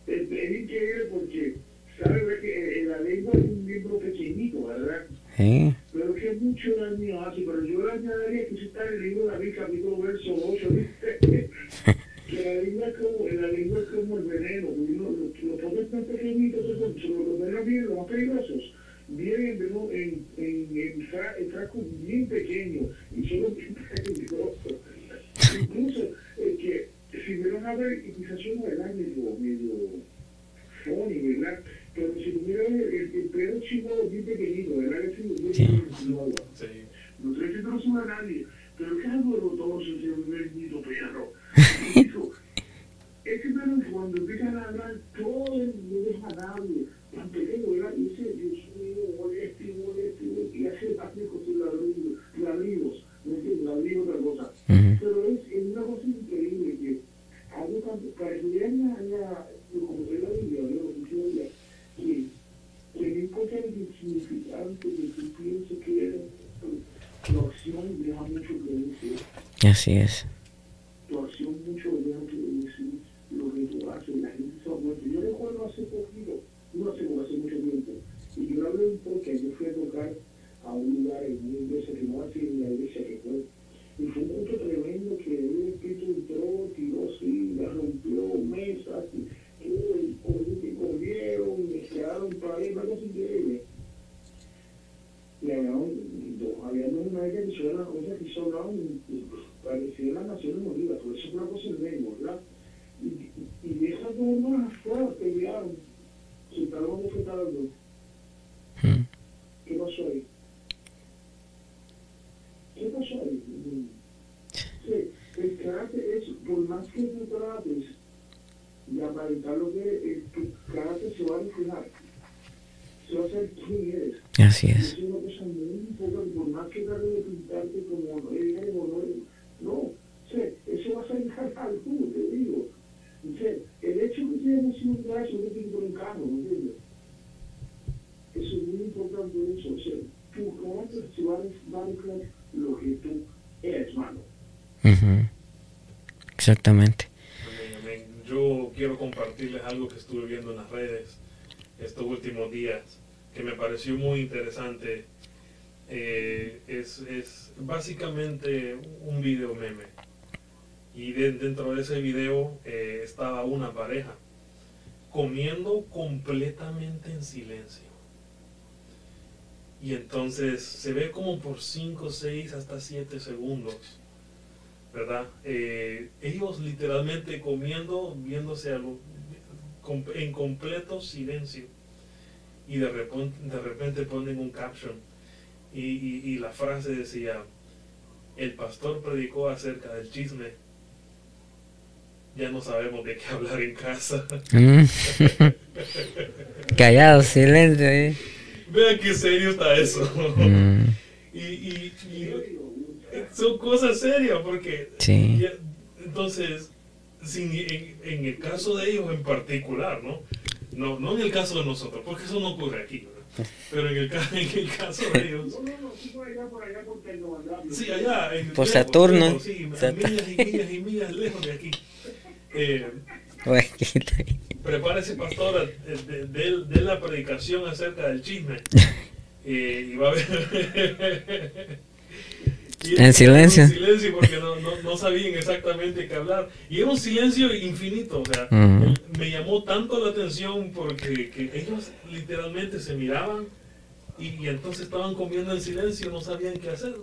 es, es increíble porque, ¿sabes que eh, la lengua es un libro pequeñito, verdad? Sí. Pero que mucho daño hace, pero yo le añadiría que si está en el libro de David, capítulo verso 8, dice que la lengua es como, la lengua es como el veneno, uno- los, los tan pequeñitos, los venenos vienen, los más peligrosos, vienen ¿no? en, en, en, fra- en frascos bien pequeños, y son los bien peligrosos. Incluso, eh, que si vieron a ver, y quizás yo no era medio, medio funny, ¿verdad? Pero si tuvieran el, el, el pelo chivo bien pequeñito, ¿verdad? Que bien Sí. Sí. no estoy diciendo no sube a nadie, pero que algo doloroso ese bendito perro. Es que pero cuando empiezan a hablar, todo el mundo es tan pequeño, ¿verdad? Y dice, Dios mío, moleste, moleste, y hace, hace con sus ladrillos, ladrillos, ¿me entiendes? Ladrillos otra cosa. Ujú. Pero es, es una cosa increíble que algo tan, para estudiar la, la, como se la Biblia, ¿no? Que dice ella, que, que no importa el significante de que piense que es, tu acción deja mucho que decir, Así es. tu acción mucho deja que decir lo que tú haces, la gente se ha vuelto. Yo recuerdo hace no hace, hace mucho tiempo, y yo hablé un poco que yo fui a tocar a un lugar en una iglesia que no hace en la iglesia que fue. Y fue un culto tremendo que el espíritu entró, tiró sillas, rompió mesas, y, corrieron, quedaron paredes, algo así increíble. Y había, un, había una ellas que una cosa que un, parecía las Naciones Unidas, por eso fue una cosa en lengua, ¿verdad? Y, y, esas dos hermanas fueron, pelearon, se estaban enfrentando. Mm. ¿Qué pasó ahí? ¿Qué pasó ahí? Sí, el carácter es, por más que tú trates de aparentar lo que el- tu carácter se va a reflejar. Se va a saber quién eres. Así Y es. es una cosa muy importante, por más que trates de pintarte como eres o no eres. No, o sea, eso va a salir al tú, te digo. El hecho de que hayamos sido un brazo no tiene por un carro, ¿me entiendes? Eso es muy importante eso. O sea, tu carácter se va a ref- va a reflejar lo que tú eres, mano. Ujú. Exactamente. Amén, amén. Yo quiero compartirles algo que estuve viendo en las redes estos últimos días que me pareció muy interesante. Eh, es, es básicamente un video meme. Y de- dentro de ese video eh, estaba una pareja comiendo completamente en silencio. Y entonces se ve como por 5, 6, hasta 7 segundos. ¿verdad? Eh, ellos literalmente comiendo, viéndose a lo- com- en completo silencio. Y de repente, ponen un caption. Y la frase decía, el pastor predicó acerca del chisme. Ya no sabemos de qué hablar en casa. Mm. Callado, silencio. ¿eh? Vean qué serio está eso. Mm. y, y- y son cosas serias porque Sí. ya- entonces sin- en, en el caso de ellos en particular no no no en el caso de nosotros porque eso no ocurre aquí ¿verdad? pero en el, ca- en el caso de ellos No, no, no, sí por allá, por allá, por Tecnomandapio. sí allá en Por lejos, Saturno. lejos, sí, Saturno. millas y millas y millas lejos de aquí Eh, prepárese pastora de, de- de- de la predicación acerca del chisme Eh, y va a haber Y En silencio. En silencio porque no, no, no sabían exactamente qué hablar. Y era un silencio infinito. O sea, me llamó tanto la atención porque que ellos literalmente se miraban y, y entonces estaban comiendo en silencio, no sabían qué hacer.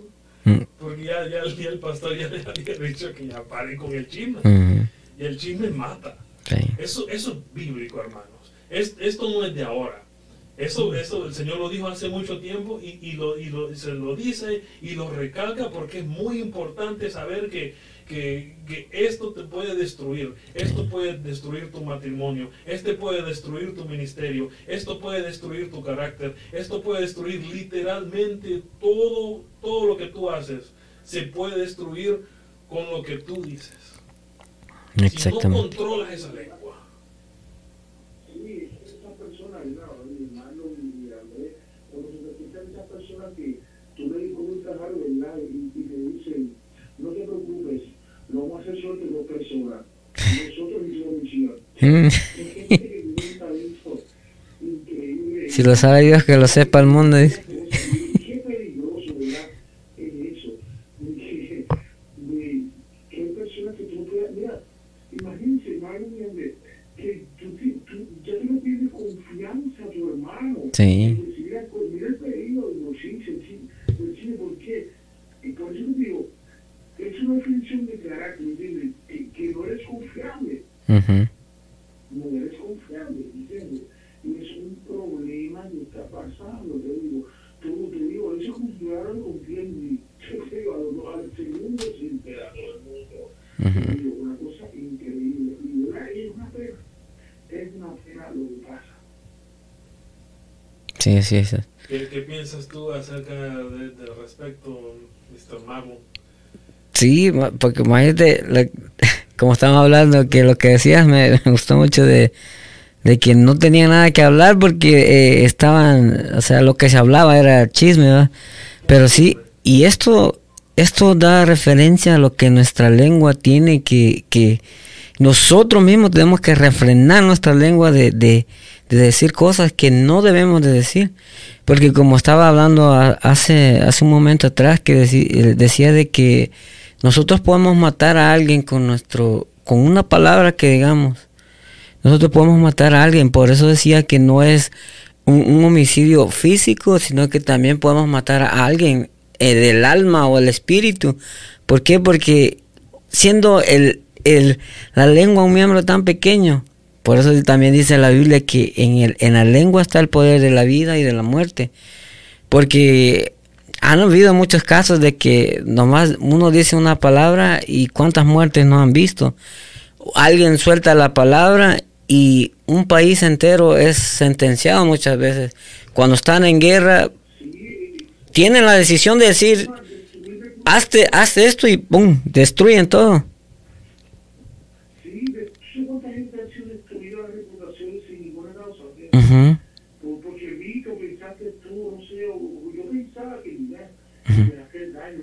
Porque ya, ya, ya el pastor ya les había dicho que ya paren con el chisme. Y el chisme mata. Sí. Eso, eso es bíblico, hermanos. Es, esto no es de ahora. Eso, eso el Señor lo dijo hace mucho tiempo y, y lo, y lo- se lo dice y lo recalca porque es muy importante saber que, que, que esto te puede destruir. Esto puede destruir tu matrimonio. Este puede destruir tu ministerio. Esto puede destruir tu carácter. Esto puede destruir literalmente todo, todo lo que tú haces. Se puede destruir con lo que tú dices. Si no controlas esa lengua. Sí, esa persona, mi hermano y Andrés, cuando se presentan esas personas que tú le comentas algo, ¿verdad? Y, y te dicen, no te preocupes, lo vamos a hacer solo de dos personas. Nosotros hicimos misión. Mm. Si lo sabe Dios, que lo sepa el mundo. Dice. Qué peligroso, ¿verdad? Es eso. De, de, que hay personas que tú no puedes. Mira, imagínense, hermano, que tú, tú, ya tú no tienes confianza a tu hermano. Sí. Mira, mira el peligro de los cine, ¿por qué? Y por eso te digo, es una definición de carácter, ¿entiendes? Que, que no eres confiable. Ujú. No eres confiable, ¿entiendes? Y es un problema que está pasando, te digo. Tú, te digo, eso con te digo, al segundo se entera todo el mundo. Ujú. Te digo, una cosa increíble. Y de verdad, es una pena. Es una pena lo que pasa. Sí, sí, sí. ¿Qué, qué piensas tú acerca de, del respecto, Mr. Marlon? Sí, porque imagínate, la- como estamos hablando, que lo que decías me, me gustó mucho de, de que no tenía nada que hablar porque eh, estaban, o sea, lo que se hablaba era chisme, ¿verdad? Pero sí, y esto, esto da referencia a lo que nuestra lengua tiene que, que nosotros mismos tenemos que refrenar nuestra lengua de, de, de decir cosas que no debemos de decir. Porque como estaba hablando hace, hace un momento atrás, que eh, decía de que nosotros podemos matar a alguien con nuestro, con una palabra que digamos. Nosotros podemos matar a alguien, por eso decía que no es un, un homicidio físico, sino que también podemos matar a alguien eh, del alma o el espíritu. ¿Por qué? Porque siendo el, el, la lengua un miembro tan pequeño, por eso también dice la Biblia que en, el, en la lengua está el poder de la vida y de la muerte. Porque han habido muchos casos de que nomás uno dice una palabra y cuántas muertes no han visto. Alguien suelta la palabra y un país entero es sentenciado muchas veces. Cuando están en guerra, tienen la decisión de decir, hazte, hazte esto y ¡pum! Destruyen todo. Sí, de, ¿tú cuánta gente ha sido destruida la reputación sin ninguna causa? Ujú, Por- porque vi que pensaste tú, no sé, o, o yo pensaba que daño.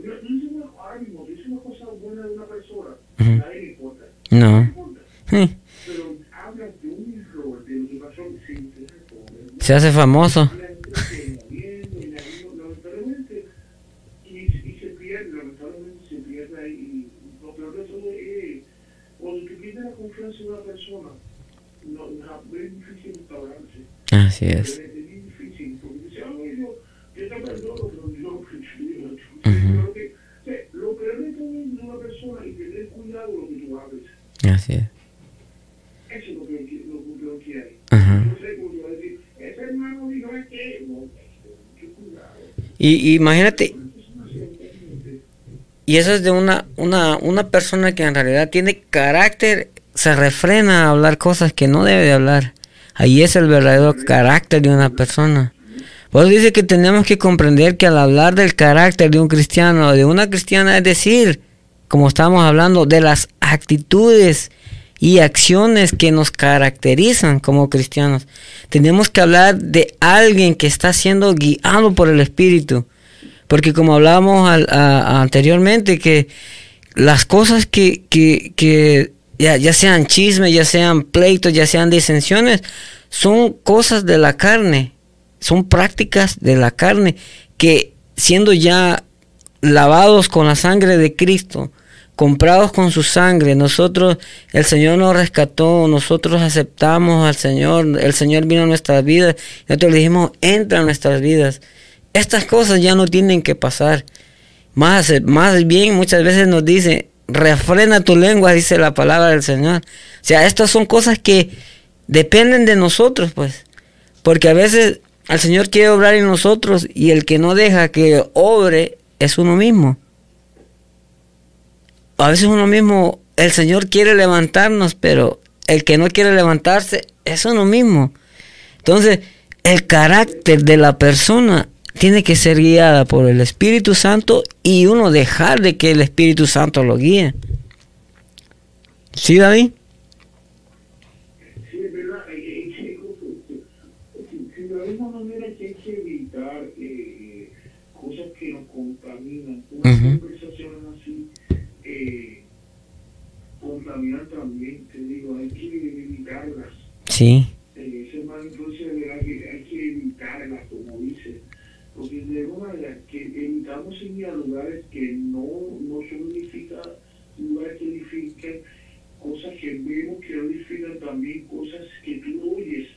Una cosa buena de una persona, nadie le importa. No. No le importa. Sí. Pero hablas de un error, de lo que pasó, sin tener poder. Se hace famoso. La gente se moviendo, y la vida, lamentablemente, y, y se pierde, lamentablemente se pierde ahí. Y lo peor de todo es, cuando tú pierdes la confianza en una persona, no, no, es difícil restaurarse. Así Es, es. es bien difícil, porque dice, "Ay, yo, yo te perdono, pero yo no prefiero. Ujú. Lo que- o sea, Lo peor de todo es de una persona y tener cuidado lo que tú hables. Así es. Eso es lo que, lo, lo que hay. Ajá. No sé cómo te va a decir, ese hermano dijo que no, qué cuidado. Y, imagínate, y eso es de una, una, una persona que en realidad tiene carácter, se refrena a hablar cosas que no debe de hablar. Ahí es el verdadero carácter de una persona. Pues dice que tenemos que comprender que al hablar del carácter de un cristiano de una cristiana, es decir, como estamos hablando, de las actitudes y acciones que nos caracterizan como cristianos. Tenemos que hablar de alguien que está siendo guiado por el Espíritu. Porque como hablábamos anteriormente, que las cosas que, que, que ya, ya sean chismes, ya sean pleitos, ya sean disensiones, son cosas de la carne, son prácticas de la carne que siendo ya lavados con la sangre de Cristo, comprados con su sangre, nosotros, el Señor nos rescató, nosotros aceptamos al Señor, el Señor vino a nuestras vidas, nosotros le dijimos, entra a nuestras vidas. Estas cosas ya no tienen que pasar. Más, más bien muchas veces nos dice, refrena tu lengua, dice la palabra del Señor. O sea, estas son cosas que dependen de nosotros, pues. Porque a veces el Señor quiere obrar en nosotros y el que no deja que obre es uno mismo. A veces uno mismo, el Señor quiere levantarnos, pero el que no quiere levantarse es uno mismo. Entonces, el carácter de la persona tiene que ser guiada por el Espíritu Santo y uno dejar de que el Espíritu Santo lo guíe. Sí, David. Sí, es verdad. de alguna manera que hay que evitar eh, cosas que nos contaminan. conversaciones así eh, contaminan también, te digo, hay que evitarlas. Sí. Eh, ese mal influencia de que hay que evitarlas, como dice, porque de alguna manera que evitamos ir a lugares que no, no son edificados, lugares que edifican, cosas que vemos que no edifican también, cosas que tú oyes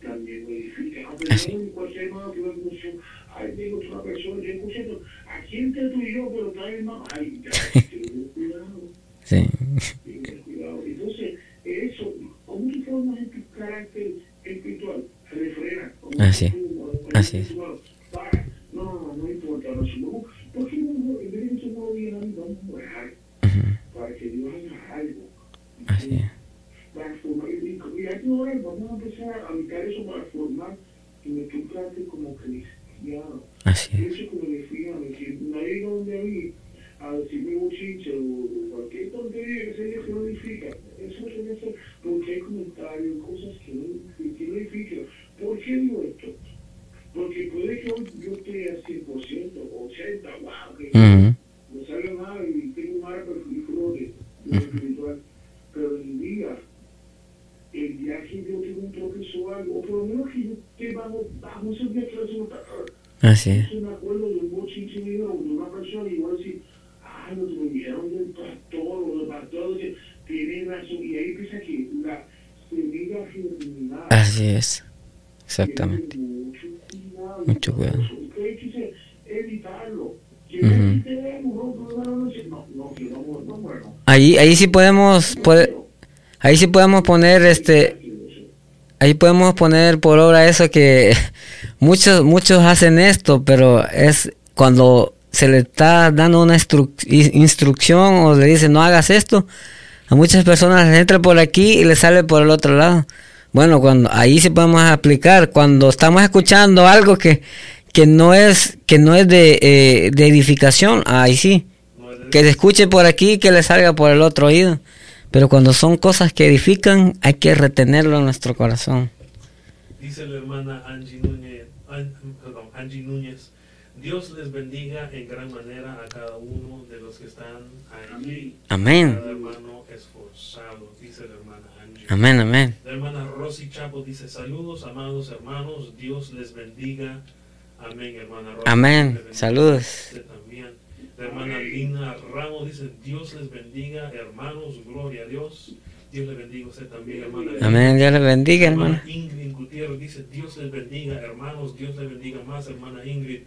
también lo. Aunque Así. no en cualquier modo que una emoción, ay, digo, una persona, yo escucho, aquí entre tú y yo, pero trae más, ay, ya, ten cuidado. Sí. Cuidado. Entonces, eso, ¿cómo tú formas en tu carácter espiritual? Refrena. Así, tú, así es. No, no, no, no importa. No, no, ¿Por qué no, en vez de que se mueva bien a mí, vamos a orar para que Dios haga algo? Así es. Para formar, y, y hay que orar, vamos a empezar a habitar eso para formar que nuestro carácter como cristiano. Así es. Eso que me decía, que nadie donde a mí a decirme bochinche o cualquier tontería que se que no edifica. Eso se hace porque hay comentarios, cosas que no, que no edifican. ¿Por qué digo esto? Porque puede que hoy yo esté al 100%, 80, wow, que Ujú. me salga mal y tengo un árbol flores de lo espiritual. Pero el día, el día que yo tengo un tropiezo o algo, o por lo menos que yo esté bajo, bajo ese día que yo tengo Así es. me acuerdo de un bochinche de una persona y voy a decir, ay, nos lo dijeron del pastor o del pastor, que tiene razón. Y ahí empieza que la semilla germinal. Así es. Exactamente. Mucho cuidado. Usted que evitarlo. Ahí, ahí sí podemos, puede, ahí sí podemos poner este, ahí podemos poner por obra eso que muchos, muchos hacen esto, pero es cuando se le está dando una instru- in- instrucción o le dicen no hagas esto, a muchas personas les entra por aquí y les sale por el otro lado. Bueno, cuando ahí sí podemos aplicar, cuando estamos escuchando algo que, que no es, que no es de, eh, edificación, ahí sí que se escuche por aquí y que le salga por el otro oído. Pero cuando son cosas que edifican, hay que retenerlo en nuestro corazón. Dice la hermana Angie Núñez, Angie Núñez, Dios les bendiga en gran manera a cada uno de los que están allí. Amén. Cada hermano esforzado, dice la hermana Angie. Amén, amén. La hermana Rosy Chapo dice, saludos amados hermanos, Dios les bendiga. Amén, hermana Rosy. Amén. Les Saludos. también. La hermana Lina Ramos dice, Dios les bendiga, hermanos, gloria a Dios. Dios les bendiga a usted también, hermana. Amén. Dios le bendiga, Hermana hermano. Ingrid Gutiérrez dice, Dios les bendiga, hermanos, Dios les bendiga más, hermana Ingrid.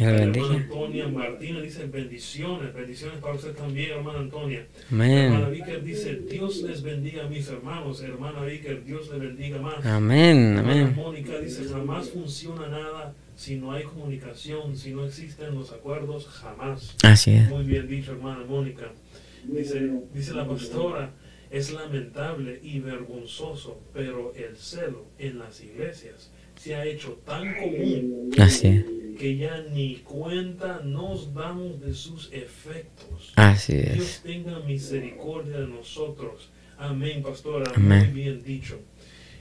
Dios le La bendiga. hermana Antonia Martínez dice, bendiciones, bendiciones para usted también, hermana Antonia. Hermana Amén. Vicker dice, Dios les bendiga a mis hermanos, hermana Vicker, Dios les bendiga más. Amén, Hermana amén. Mónica dice, jamás funciona nada si no hay comunicación, si no existen los acuerdos, jamás. Así es. Muy bien dicho, hermana Mónica. Dice, dice la pastora, es lamentable y vergonzoso, pero el celo en las iglesias se ha hecho tan común Así es. Que ya ni cuenta nos damos de sus efectos. Así Dios es. tenga misericordia de nosotros. Amén, pastora. Amén. Muy bien dicho.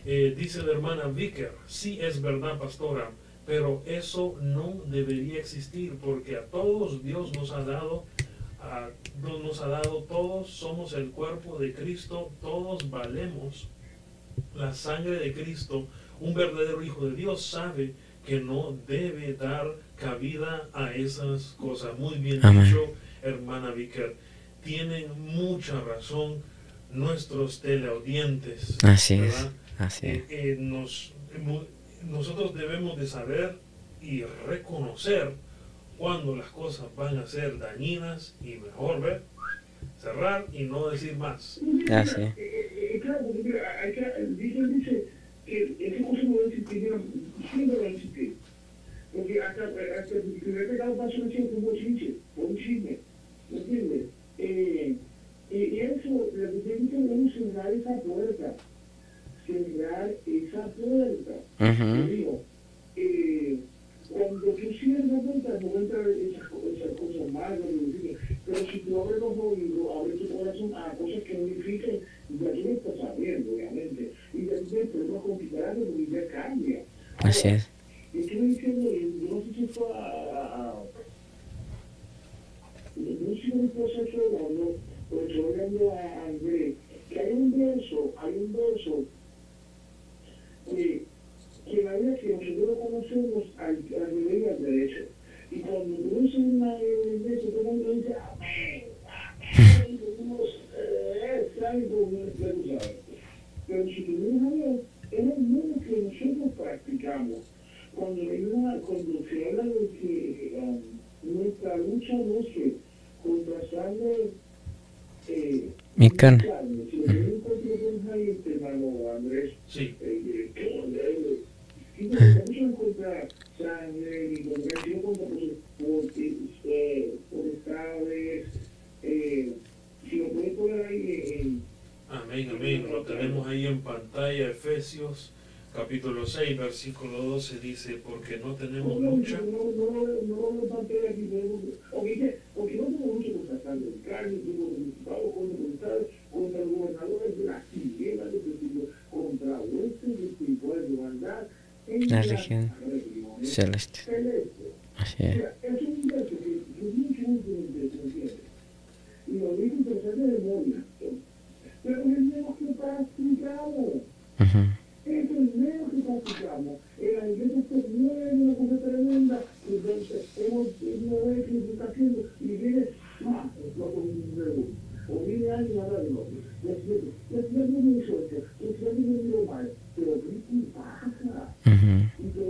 Eh, dice la hermana Vicker, sí es verdad, pastora, pero eso no debería existir porque a todos Dios nos ha dado, a- no- nos ha dado, todos somos el cuerpo de Cristo, todos valemos la sangre de Cristo. Un verdadero hijo de Dios sabe que no debe dar cabida a esas cosas. Muy bien Amén. dicho, hermana Vicar. Tienen mucha razón nuestros teleaudientes. Así ¿verdad? es. Así es. Eh, eh, nos, nosotros debemos de saber y reconocer cuando las cosas van a ser dañinas y mejor ver, cerrar y no decir más. Así. Eh, eh, eh, claro, porque mira, acá, dice que este no 2022. Porque hasta, hasta el primer pecado pasional fue bochinche, fue un chisme, ¿me entiendes? Y eso, lo que tiene que ver es cerrar esa puerta, cerrar esa puerta. Digo, eh, cuando tú cierras la puerta, no entran esas, esas cosas malas, pero si tú abres los oídos, abres tu corazón a cosas que no edifican, ya tú no estás sabiendo, obviamente, y ya tú te problemas con porque ya cambia. Así es. Que y el mundo que nosotros practicamos. Cuando, hay una, cuando se habla de que um, nuestra lucha no es que contra sangre eh, Mi carne. Si lo que con ahí, este hermano Andrés, Sí. eh, que eh, y no en contra sangre y congregación contra pues, eh, potestades, eh, si lo puedes poner ahí en, Amén, amén. Lo tenemos ahí en pantalla, Efesios capítulo 6, versículo 12 dice, porque no tenemos lucha. La región Celeste. Así es. Es mucho. Pero es el mismo que practicamos. Ujú. Es el mismo que practicamos. En la iglesia se mueve una cosa tremenda. Y entonces hemos una vez que se está haciendo y viene, ¡ah! explota un dedo. O viene alguien y habla de otro. Y así es. Y así es muy suerte. Y así es muy muy mal. Pero ¿qué pasa? Ujú. Y todo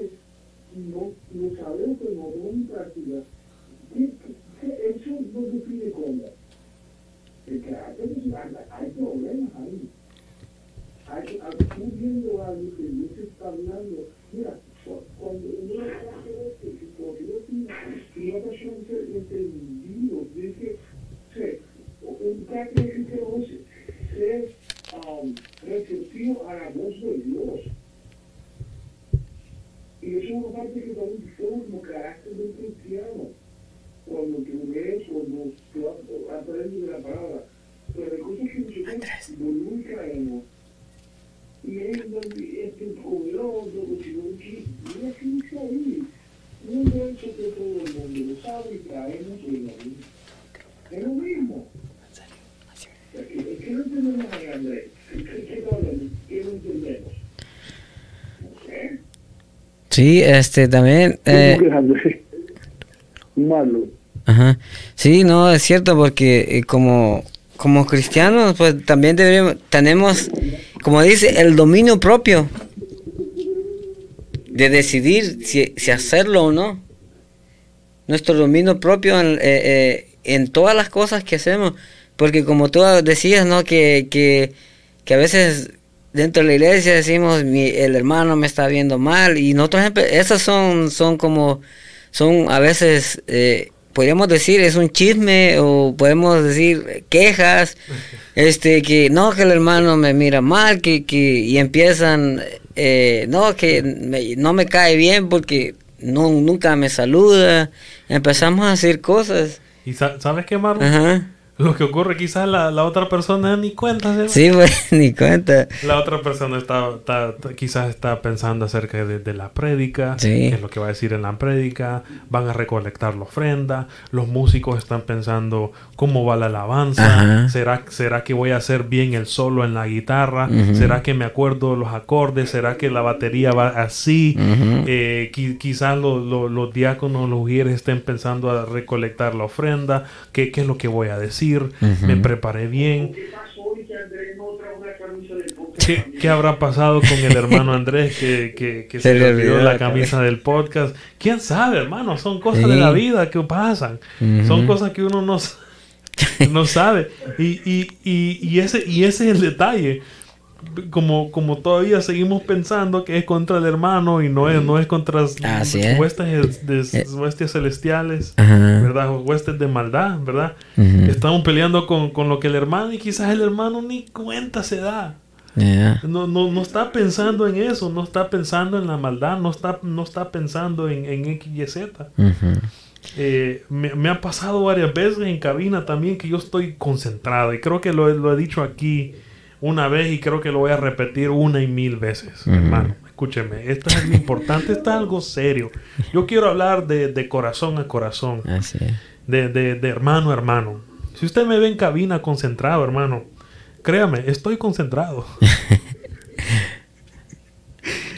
no, no sabemos que no tenemos en práctica. ¿Qué, qué, eso no define cómo. El carácter hay, problemas ahí. Hay, tú viendo algo que Dios está hablando, mira, cu- cuando uno hace si cuando que una persona ser entendido, dice, se, un carácter cristiano es ser um, receptivo a la voz de Dios. Y eso es una parte que también forma como carácter de un cristiano. Cuando tú lees, cuando tú ap- aprendes de la palabra. Pero cosas que nosotros no caemos. Y es donde este poderoso, no mira que dice ahí. Un que todo el mundo lo sabe y traemos en la vida. Es lo mismo. Es que no entendemos ahí, Andrés. ¿Qué qué está hablando? ¿Qué no entendemos? No sé. Sí, este también. eh. Malo. Ajá. Sí, no, es cierto porque eh, como, como cristianos, pues también deberíamos, tenemos, como dice, el dominio propio de decidir si, si hacerlo o no. Nuestro dominio propio en, eh, eh, en todas las cosas que hacemos. Porque como tú decías, ¿no? Que, que, que a veces dentro de la iglesia decimos, mi, el hermano me está viendo mal. Y nosotros, esas son, son como, son a veces, eh, podríamos decir, es un chisme o podemos decir quejas, este, que no, que el hermano me mira mal, que, que y empiezan, eh, no, que me- no me cae bien porque no, nunca me saluda. Empezamos a decir cosas. ¿Y sa- sabes qué, Marlon? Ajá. Lo que ocurre, quizás la, la otra persona ni cuenta. da. Sí, pues, ni cuenta. La otra persona está, está- está- quizás está pensando acerca de, de la prédica, Sí. qué es lo que va a decir en la prédica, van a recolectar la ofrenda, los músicos están pensando cómo va la alabanza. ¿Será, será que voy a hacer bien el solo en la guitarra, Ujú. será que me acuerdo los acordes, será que la batería va así, Ujú. Eh, qui- quizás lo- lo- los diáconos, los ujieres estén pensando a recolectar la ofrenda, qué, qué es lo que voy a decir, Ujú. me preparé bien. ¿Qué. ¿Qué, habrá pasado con el hermano Andrés que, que, que se, Se le olvidó la camisa del podcast? ¿Quién sabe, hermano? Son cosas de Sí. la vida que pasan. Ujú. Son cosas que uno no, no sabe. Y, y, y, y ese, y ese es el detalle. Como, como todavía seguimos pensando que es contra el hermano y no es, no es contra Así es. huestes, de- Eh. huestes celestiales, Ajá. ¿verdad? Huestes de maldad, ¿verdad? Ujú. Estamos peleando con, con lo que el hermano y quizás el hermano ni cuenta se da. Ya. No, no, no está pensando en eso, no está pensando en la maldad, no está, no está pensando en, en X y Z. Ujú. Eh, me, me ha pasado varias veces en cabina también que yo estoy concentrado y creo que lo, lo he dicho aquí una vez y creo que lo voy a repetir una y mil veces, Ujú. hermano. Escúcheme, esto es algo importante, esto es algo serio. Yo quiero hablar de, de corazón a corazón, Así es. de, de, de hermano a hermano. Si usted me ve en cabina concentrado, hermano, créame, estoy concentrado.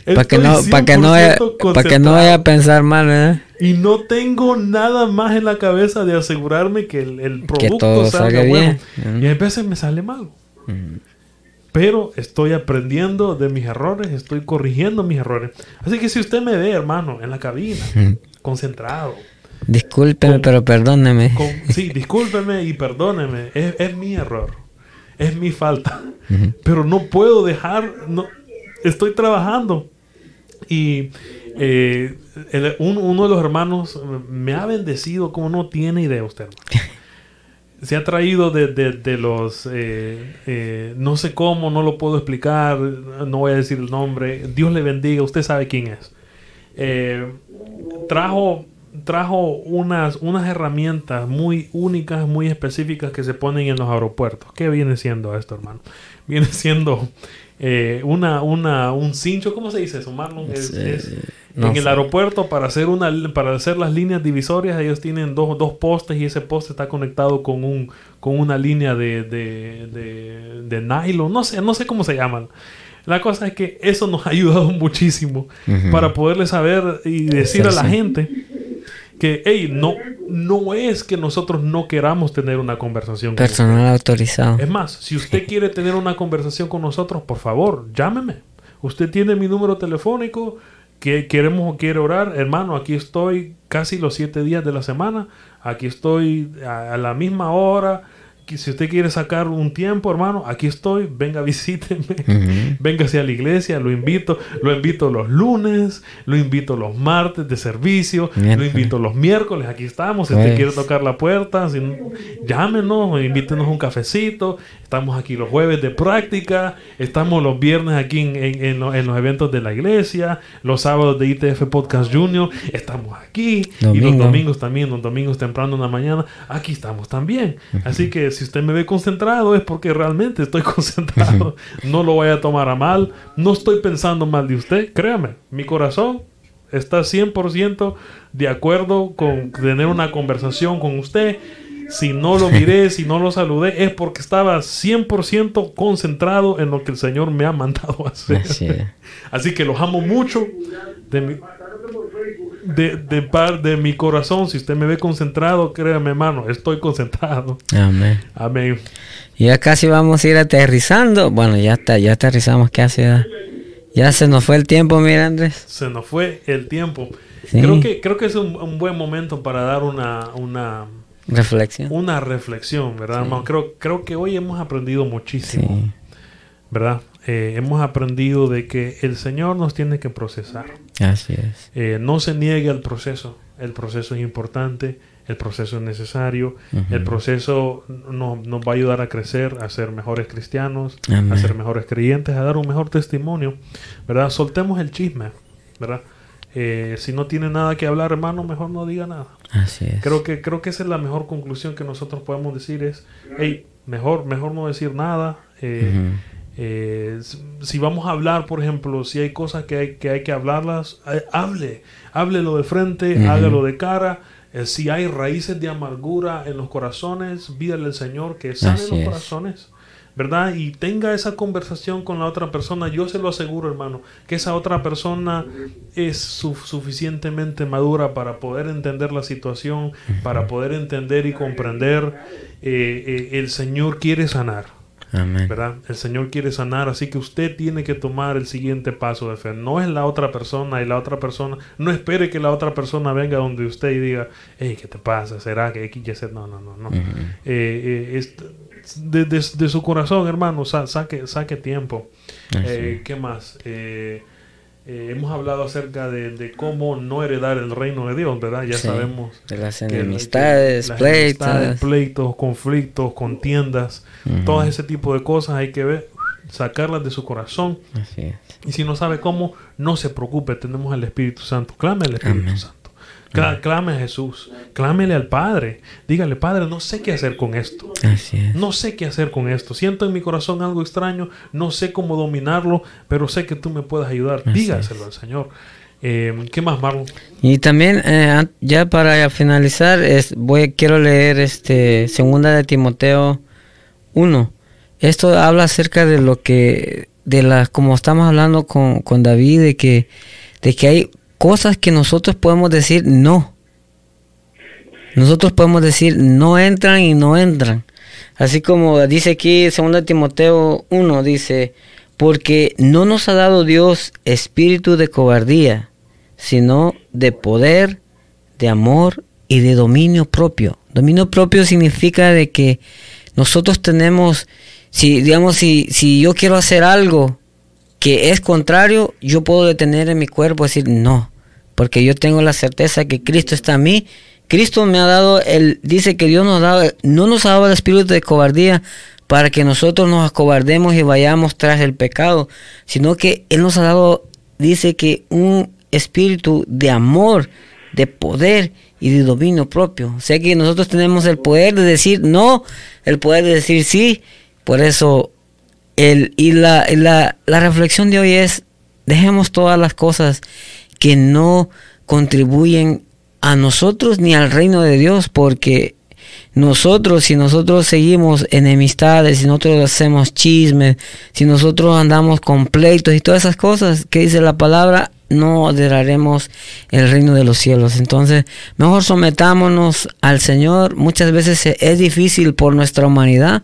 Para que no, para que no vaya, 100% para que no vaya a pensar mal, ¿verdad? y no tengo nada más en la cabeza de asegurarme que el, el producto todo salga, salga bueno. bien. Y a veces me sale mal. Pero estoy aprendiendo de mis errores, estoy corrigiendo mis errores. Así que si usted me ve, hermano, en la cabina, concentrado, Discúlpeme, Con- pero perdóneme. con, sí, discúlpeme y perdóneme, es, es mi error, es mi falta. Pero no puedo dejar, no, estoy trabajando. Y eh, el- un- uno de los hermanos me ha bendecido como no tiene idea usted. hermano. Se ha traído de, de- de los, eh, eh, no sé cómo, no lo puedo explicar, no voy a decir el nombre. Dios le bendiga, usted sabe quién es. Eh, trajo trajo unas, unas herramientas muy únicas, muy específicas que se ponen en los aeropuertos. ¿Qué viene siendo esto, hermano? Viene siendo eh, una, una, un cincho, ¿cómo se dice eso, Marlon? Es- es- no en el aeropuerto para hacer una para hacer las líneas divisorias ellos tienen dos, dos postes y ese poste está conectado con un con una línea de, de, de, de nylon. No sé no sé cómo se llaman. La cosa es que eso nos ha ayudado muchísimo para poderle saber y decir a la Sí, gente que hey, no no es que nosotros no queramos tener una conversación con Personal autorizado. es más, si usted quiere tener una conversación con nosotros, por favor, llámeme. Usted tiene mi número telefónico, que queremos o quiere orar, hermano, aquí estoy casi los siete días de la semana, aquí estoy a, a la misma hora. Si usted quiere sacar un tiempo, hermano, aquí estoy, venga, visíteme. Ujú. Véngase a la iglesia, lo invito, lo invito los lunes, lo invito los martes de servicio, lo invito los miércoles, aquí estamos, si usted Jueves. quiere tocar la puerta, si llámenos, invítenos un cafecito, estamos aquí los jueves de práctica, estamos los viernes aquí en, en- en lo- en los eventos de la iglesia, los sábados de ITF Podcast Junior, estamos aquí, y los Domingo. domingos también, los domingos temprano en la mañana, aquí estamos también. Así que si usted me ve concentrado es porque realmente estoy concentrado. No lo vaya a tomar a mal. No estoy pensando mal de usted. Créame, mi corazón está 100% de acuerdo con tener una conversación con usted. Si no lo miré, si no lo saludé, es porque estaba 100% concentrado en lo que el Señor me ha mandado a hacer. Así que los amo mucho. De mi, de, de, par, de mi corazón, si usted me ve concentrado, créame, hermano, estoy concentrado. Amén. Amén. Y ya casi vamos a ir aterrizando. Bueno, ya está, ya aterrizamos casi. Ya, ya se nos fue el tiempo, mira Andrés. Se nos fue el tiempo. Sí. Creo que creo que es un, un buen momento para dar una una, Reflexión. una reflexión, ¿verdad, hermano? Creo creo que hoy hemos aprendido muchísimo, Sí. ¿verdad? Eh, hemos aprendido de que el Señor nos tiene que procesar. Así es. Eh, no se niegue al proceso. El proceso es importante, el proceso es necesario, el proceso no- nos va a ayudar a crecer, a ser mejores cristianos, Amén. a ser mejores creyentes, a dar un mejor testimonio, ¿verdad? Soltemos el chisme, ¿verdad? Eh, si no tiene nada que hablar, hermano, mejor no diga nada. Así es. Creo que, creo que esa es la mejor conclusión que nosotros podemos decir es, hey, mejor, mejor no decir nada. eh. Eh, si vamos a hablar, por ejemplo, si hay cosas que hay que, hay que hablarlas, eh, hable, háblelo de frente, hágalo de cara. Eh, si hay raíces de amargura en los corazones, pídale al Señor que sane Así los es. corazones, ¿verdad? Y tenga esa conversación con la otra persona. Yo se lo aseguro, hermano, que esa otra persona es su- suficientemente madura para poder entender la situación, para poder entender y comprender. Eh, el Señor quiere sanar. Amén. ¿verdad? El Señor quiere sanar, así que usted tiene que tomar el siguiente paso de fe. No es la otra persona y la otra persona, no espere que la otra persona venga donde usted y diga, hey, ¿qué te pasa? ¿Será que X, Y, Z? No, no, no, no. Eh, eh, es- de, de- de su corazón, hermano, sa- saque, saque tiempo. Eh, ¿Qué más? Eh, eh, hemos hablado acerca de, de cómo no heredar el reino de Dios, ¿verdad? Ya Sí. sabemos. De las que- que enemistades, las pleitos. enemistades, pleitos, conflictos, contiendas, Ujú. todo ese tipo de cosas hay que ver, sacarlas de su corazón. Así es. Y si no sabe cómo, no se preocupe, tenemos el Espíritu Santo. Clame al Espíritu Amén. Santo. Cla- Clame a Jesús. Clámele al Padre. Dígale, Padre, no sé qué hacer con esto. Así es. No sé qué hacer con esto. Siento en mi corazón algo extraño. No sé cómo dominarlo, pero sé que tú me puedes ayudar. Así Dígaselo al Señor. Eh, ¿Qué más, Marlon? Y también eh, ya para finalizar es, voy quiero leer este segunda de Timoteo 1. Esto habla acerca de lo que de las como estamos hablando con, con David de que de que hay cosas que nosotros podemos decir no. Nosotros podemos decir no entran y no entran. Así como dice aquí 2 Timoteo 1, dice, porque no nos ha dado Dios espíritu de cobardía, sino de poder, de amor y de dominio propio. Dominio propio significa de que nosotros tenemos, si digamos, si, si yo quiero hacer algo que es contrario, yo puedo detener en mi cuerpo y decir no, porque yo tengo la certeza que Cristo está en mí. Cristo me ha dado, el, dice que Dios nos dado, no nos ha dado el espíritu de cobardía para que nosotros nos acobardemos y vayamos tras el pecado, sino que Él nos ha dado, dice que un espíritu de amor, de poder y de dominio propio. O sea que nosotros tenemos el poder de decir no, el poder de decir sí. Por eso, el, y la, la, la reflexión de hoy es, dejemos todas las cosas que no contribuyen a nosotros ni al reino de Dios, porque nosotros, si nosotros seguimos enemistades, si nosotros hacemos chismes, si nosotros andamos con pleitos y todas esas cosas que dice la palabra, no adoraremos el reino de los cielos. Entonces, mejor sometámonos al Señor. Muchas veces es difícil por nuestra humanidad,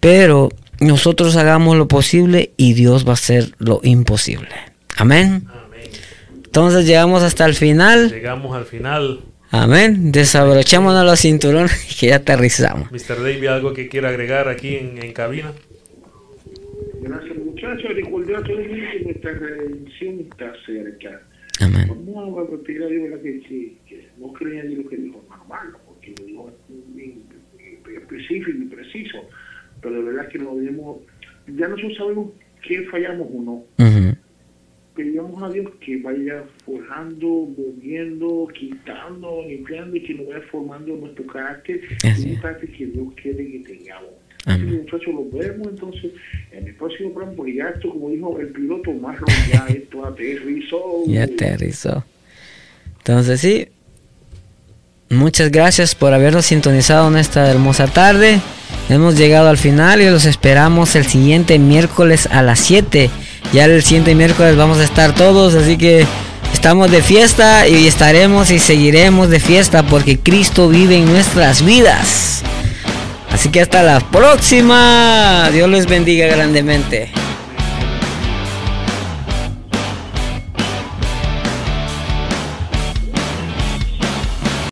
pero nosotros hagamos lo posible y Dios va a hacer lo imposible. Amén. Entonces llegamos hasta el final. Llegamos al final. Amén. Desabrochémonos los cinturones y que ya aterrizamos. Mr. David, ¿algo que quiera agregar aquí en, en cabina? Gracias, muchachos. Recordar a todo el mundo que nuestra redención está cerca. Amén. Vamos a pedir a Dios que, que, que no crean en lo que dijo hermano porque lo dijo específico y preciso. Pero de verdad que no debemos, ya nosotros sabemos que fallamos o no. Ujú. Pedimos a Dios que vaya forjando, moviendo, quitando, limpiando y que nos vaya formando nuestro carácter, Así un es. carácter que Dios quiere que tengamos. Amén. muchachos, lo vemos entonces en el próximo programa, porque ya esto, como dijo el piloto Marlon, ya esto aterrizó. Ya aterrizó. Entonces sí. Muchas gracias por habernos sintonizado en esta hermosa tarde. Hemos llegado al final y los esperamos el siguiente miércoles a las 7. Ya el siguiente miércoles vamos a estar todos, así que estamos de fiesta y estaremos y seguiremos de fiesta porque Cristo vive en nuestras vidas. Así que hasta la próxima. Dios les bendiga grandemente.